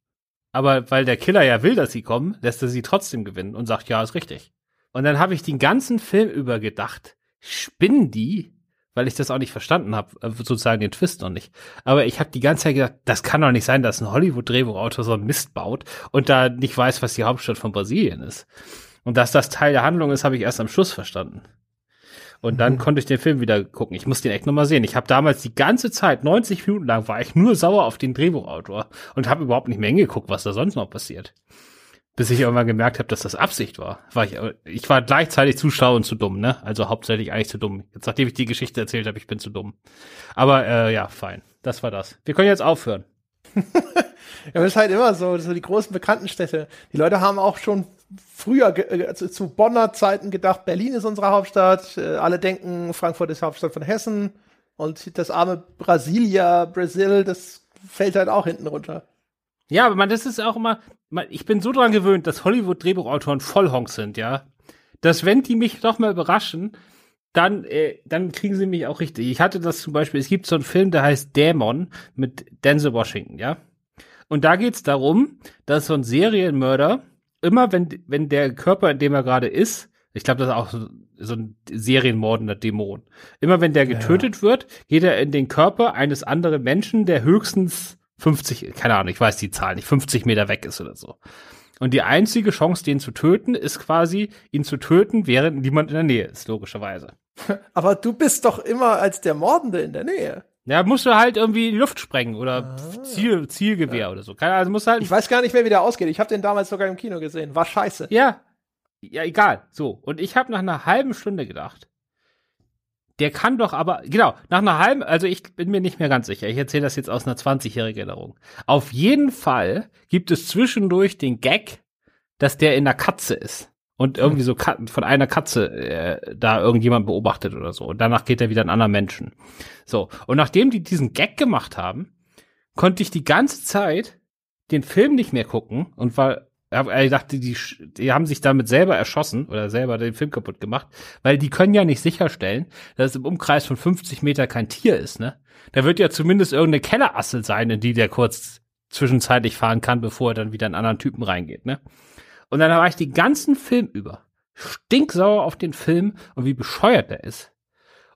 Aber weil der Killer ja will, dass sie kommen, lässt er sie trotzdem gewinnen und sagt, ja, ist richtig. Und dann habe ich den ganzen Film über gedacht, spinnen die? Weil ich das auch nicht verstanden habe, äh, sozusagen den Twist noch nicht. Aber ich habe die ganze Zeit gedacht, das kann doch nicht sein, dass ein Hollywood-Drehbuchautor so einen Mist baut und da nicht weiß, was die Hauptstadt von Brasilien ist. Und dass das Teil der Handlung ist, habe ich erst am Schluss verstanden. Und dann mhm. konnte ich den Film wieder gucken. Ich muss den echt nochmal sehen. Ich habe damals die ganze Zeit, 90 Minuten lang, war ich nur sauer auf den Drehbuchautor und habe überhaupt nicht mehr hingeguckt, was da sonst noch passiert. Bis ich irgendwann gemerkt habe, dass das Absicht war. war ich, ich war gleichzeitig Zuschauer und zu dumm, ne? Also hauptsächlich eigentlich zu dumm. Jetzt, nachdem ich die Geschichte erzählt habe, ich bin zu dumm. Aber äh, ja, fein. Das war das. Wir können jetzt aufhören. ja, das ist halt immer so, so die großen bekannten Städte. Die Leute haben auch schon früher äh, zu, Bonner Zeiten gedacht, Berlin ist unsere Hauptstadt. Äh, alle denken, Frankfurt ist Hauptstadt von Hessen. Und das arme Brasilia, Brasil, das fällt halt auch hinten runter. Ja, aber man, das ist auch immer, man, ich bin so dran gewöhnt, dass Hollywood-Drehbuchautoren Vollhonks sind, ja. Dass wenn die mich doch mal überraschen, dann, äh, dann kriegen sie mich auch richtig. Ich hatte das zum Beispiel, es gibt so einen Film, der heißt Dämon mit Denzel Washington, ja. Und da geht's darum, dass so ein Serienmörder immer wenn, wenn der Körper, in dem er gerade ist, ich glaube, das ist auch so, so ein serienmordender Dämon. Immer wenn der getötet ja. wird, geht er in den Körper eines anderen Menschen, der höchstens 50, keine Ahnung, ich weiß die Zahl nicht, 50 Meter weg ist oder so. Und die einzige Chance, den zu töten, ist quasi, ihn zu töten, während niemand in der Nähe ist, logischerweise. Aber du bist doch immer als der Mordende in der Nähe. Ja, musst du halt irgendwie die Luft sprengen oder ah, Ziel, Zielgewehr ja. oder so. Also musst halt ich weiß gar nicht mehr, wie der ausgeht. Ich habe den damals sogar im Kino gesehen. War scheiße. Ja. Ja, egal. So. Und ich habe nach einer halben Stunde gedacht, der kann doch aber, genau, nach einer halben, also ich bin mir nicht mehr ganz sicher. Ich erzähle das jetzt aus einer 20-jährigen Erinnerung. Auf jeden Fall gibt es zwischendurch den Gag, dass der in der Katze ist und irgendwie so von einer Katze äh, da irgendjemand beobachtet oder so. Und danach geht er wieder an anderen Menschen. So. Und nachdem die diesen Gag gemacht haben, konnte ich die ganze Zeit den Film nicht mehr gucken und war ich dachte, die, die haben sich damit selber erschossen oder selber den Film kaputt gemacht, weil die können ja nicht sicherstellen, dass es im Umkreis von 50 Meter kein Tier ist, ne? Da wird ja zumindest irgendeine Kellerassel sein, in die der kurz zwischenzeitlich fahren kann, bevor er dann wieder in anderen Typen reingeht, ne? Und dann war ich den ganzen Film über stinksauer auf den Film und wie bescheuert der ist.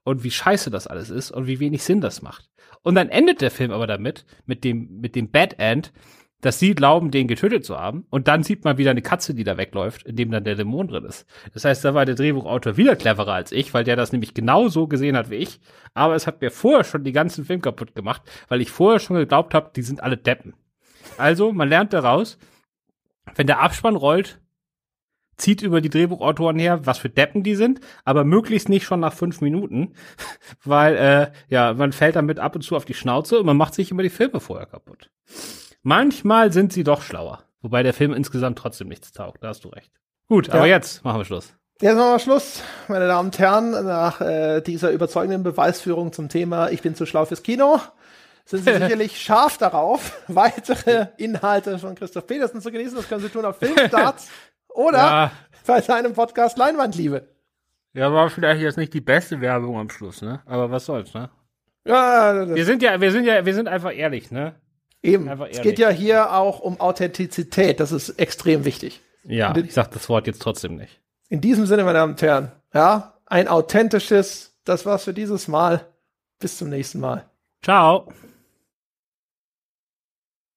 Und wie scheiße das alles ist und wie wenig Sinn das macht. Und dann endet der Film aber damit, mit dem, mit dem Bad End, dass sie glauben, den getötet zu haben. Und dann sieht man wieder eine Katze, die da wegläuft, in dem dann der Dämon drin ist. Das heißt, da war der Drehbuchautor wieder cleverer als ich, weil der das nämlich genau so gesehen hat wie ich. Aber es hat mir vorher schon die ganzen Film kaputt gemacht, weil ich vorher schon geglaubt habe, die sind alle Deppen. Also, man lernt daraus, wenn der Abspann rollt, zieht über die Drehbuchautoren her, was für Deppen die sind, aber möglichst nicht schon nach fünf Minuten, weil äh, ja man fällt damit ab und zu auf die Schnauze und man macht sich immer die Filme vorher kaputt. Manchmal sind sie doch schlauer, wobei der Film insgesamt trotzdem nichts taugt. Da hast du recht. Gut, ja. aber jetzt machen wir Schluss. Jetzt machen wir Schluss, meine Damen und Herren, nach äh, dieser überzeugenden Beweisführung zum Thema Ich bin zu schlau fürs Kino sind Sie sicherlich scharf darauf, weitere Inhalte von Christoph Petersen zu genießen. Das können Sie tun auf Filmstarts oder ja. bei seinem Podcast Leinwandliebe. Ja, war vielleicht jetzt nicht die beste Werbung am Schluss, ne? Aber was soll's, ne? Ja, wir sind ja, wir sind ja, wir sind einfach ehrlich, ne? Eben. Es geht ja hier auch um Authentizität. Das ist extrem wichtig. Ja, ich sag das Wort jetzt trotzdem nicht. In diesem Sinne, meine Damen und Herren, ja, ein authentisches, das war's für dieses Mal. Bis zum nächsten Mal. Ciao.